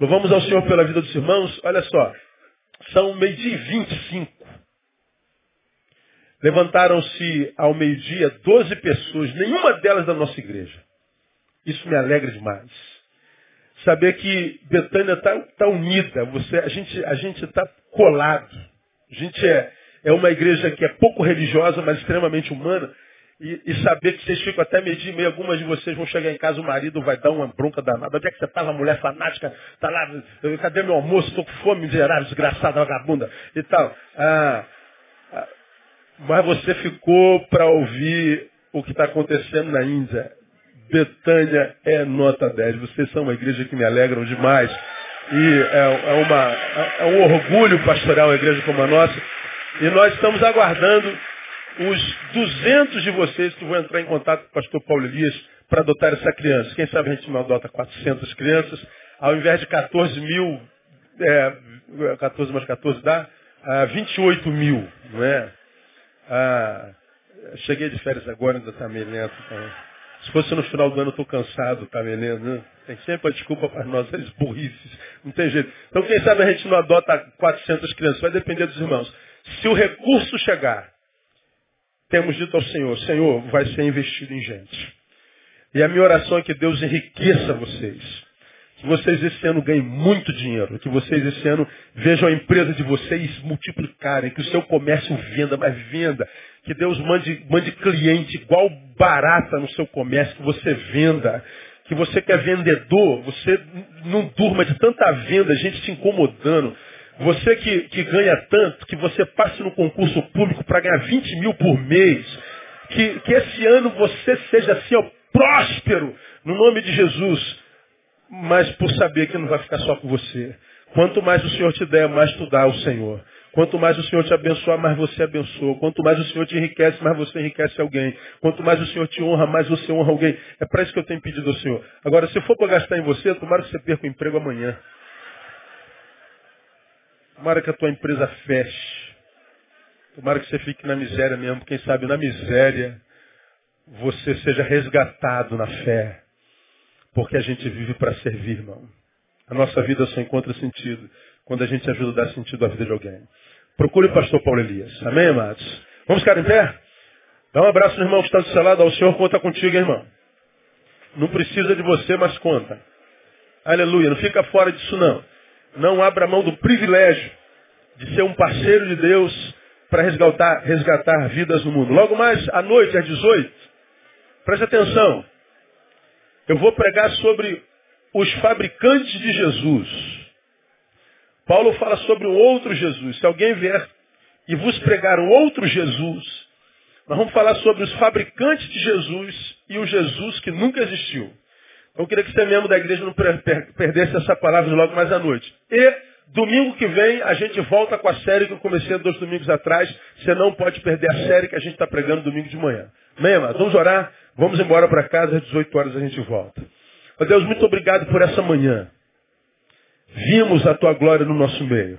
Speaker 1: Louvamos ao Senhor pela vida dos irmãos. Olha só, são meio-dia e 25. Levantaram-se ao meio-dia 12 pessoas, nenhuma delas da nossa igreja. Isso me alegra demais saber que Betânia está tá unida, você, a gente a está colado. A gente é, é uma igreja que é pouco religiosa, mas extremamente humana. E, e saber que vocês ficam até meio e algumas de vocês vão chegar em casa, o marido vai dar uma bronca danada. Onde é que você estava, mulher fanática? Está lá, cadê meu almoço? Estou com fome, miserável, desgraçada, vagabunda e tal. Ah, ah, mas você ficou para ouvir o que está acontecendo na Índia. Betânia é nota 10. Vocês são uma igreja que me alegram demais. E é, é, uma, é um orgulho pastoral uma igreja como a nossa. E nós estamos aguardando os 200 de vocês que vão entrar em contato com o pastor Paulo Elias para adotar essa criança. Quem sabe a gente não adota 400 crianças, ao invés de 14 mil, é, 14 mais 14 dá, ah, 28 mil, não é? Ah, cheguei de férias agora, ainda está meio lento. Então. Se fosse no final do ano, eu estou cansado, tá me Né? Tem sempre a desculpa para nós, eles burrices. Não tem jeito. Então, quem sabe a gente não adota 400 crianças. Vai depender dos irmãos. Se o recurso chegar, temos dito ao Senhor, Senhor, vai ser investido em gente. E a minha oração é que Deus enriqueça vocês. Que vocês esse ano ganhem muito dinheiro. Que vocês esse ano vejam a empresa de vocês multiplicarem. Que o seu comércio venda, mas venda. Que Deus mande, mande cliente igual barata no seu comércio. Que você venda. Que você que é vendedor, você não durma de tanta venda, gente te incomodando. Você que, que ganha tanto, que você passe no concurso público para ganhar 20 mil por mês. Que, que esse ano você seja assim, ó, próspero, no nome de Jesus mas por saber que não vai ficar só com você. Quanto mais o Senhor te der, mais tu dá ao Senhor. Quanto mais o Senhor te abençoar, mais você abençoa. Quanto mais o Senhor te enriquece, mais você enriquece alguém. Quanto mais o Senhor te honra, mais você honra alguém. É para isso que eu tenho pedido ao Senhor. Agora, se for para gastar em você, tomara que você perca o emprego amanhã. Tomara que a tua empresa feche. Tomara que você fique na miséria mesmo. Quem sabe na miséria você seja resgatado na fé. Porque a gente vive para servir, irmão. A nossa vida só encontra sentido quando a gente ajuda a dar sentido à vida de alguém. Procure o pastor Paulo Elias. Amém, amados? Vamos ficar em pé? Dá um abraço no irmão que está do seu lado. O Senhor conta contigo, irmão. Não precisa de você, mas conta. Aleluia. Não fica fora disso, não. Não abra mão do privilégio de ser um parceiro de Deus para resgatar, resgatar vidas no mundo. Logo mais à noite, às 18, preste atenção. Eu vou pregar sobre os fabricantes de Jesus. Paulo fala sobre um outro Jesus. Se alguém vier e vos pregar um outro Jesus, nós vamos falar sobre os fabricantes de Jesus e o Jesus que nunca existiu. Então eu queria que você, membro da igreja, não perdesse essa palavra logo mais à noite. E domingo que vem a gente volta com a série que eu comecei dois domingos atrás. Você não pode perder a série que a gente está pregando domingo de manhã. Amém? Vamos orar? Vamos embora para casa, às 18 horas a gente volta. Ó Deus, muito obrigado por essa manhã. Vimos a tua glória no nosso meio.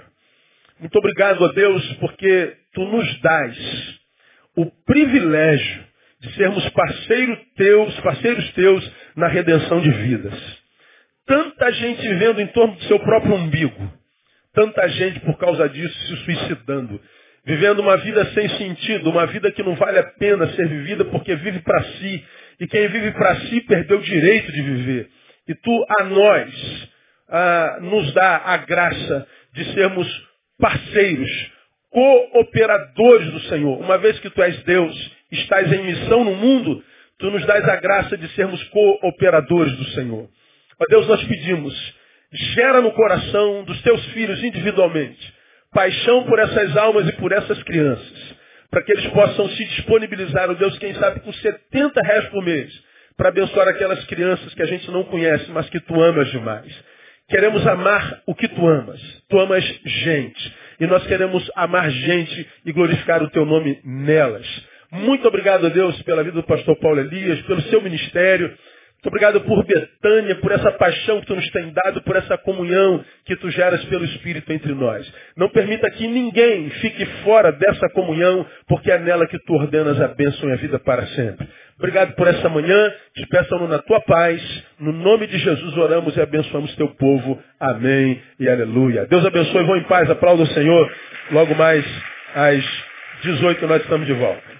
Speaker 1: Muito obrigado, ó Deus, porque tu nos dás o privilégio de sermos parceiros teus, parceiros teus na redenção de vidas. Tanta gente vivendo em torno do seu próprio umbigo. Tanta gente por causa disso se suicidando. Vivendo uma vida sem sentido, uma vida que não vale a pena ser vivida porque vive para si. E quem vive para si perdeu o direito de viver. E tu, a nós, ah, nos dá a graça de sermos parceiros, cooperadores do Senhor. Uma vez que tu és Deus, estás em missão no mundo, tu nos dás a graça de sermos cooperadores do Senhor. Ó Deus, nós pedimos, gera no coração dos teus filhos individualmente paixão por essas almas e por essas crianças, para que eles possam se disponibilizar, ó Deus, quem sabe com 70 reais por mês, para abençoar aquelas crianças que a gente não conhece, mas que tu amas demais. Queremos amar o que tu amas. Tu amas gente. E nós queremos amar gente e glorificar o teu nome nelas. Muito obrigado a Deus pela vida do pastor Paulo Elias, pelo seu ministério. Muito obrigado por Betânia, por essa paixão que tu nos tem dado, por essa comunhão que tu geras pelo Espírito entre nós. Não permita que ninguém fique fora dessa comunhão, porque é nela que tu ordenas a bênção e a vida para sempre. Obrigado por essa manhã. Despeçam-no na tua paz. No nome de Jesus oramos e abençoamos teu povo. Amém e aleluia. Deus abençoe. Vão em paz. Aplauda o Senhor. Logo mais às 18 nós estamos de volta.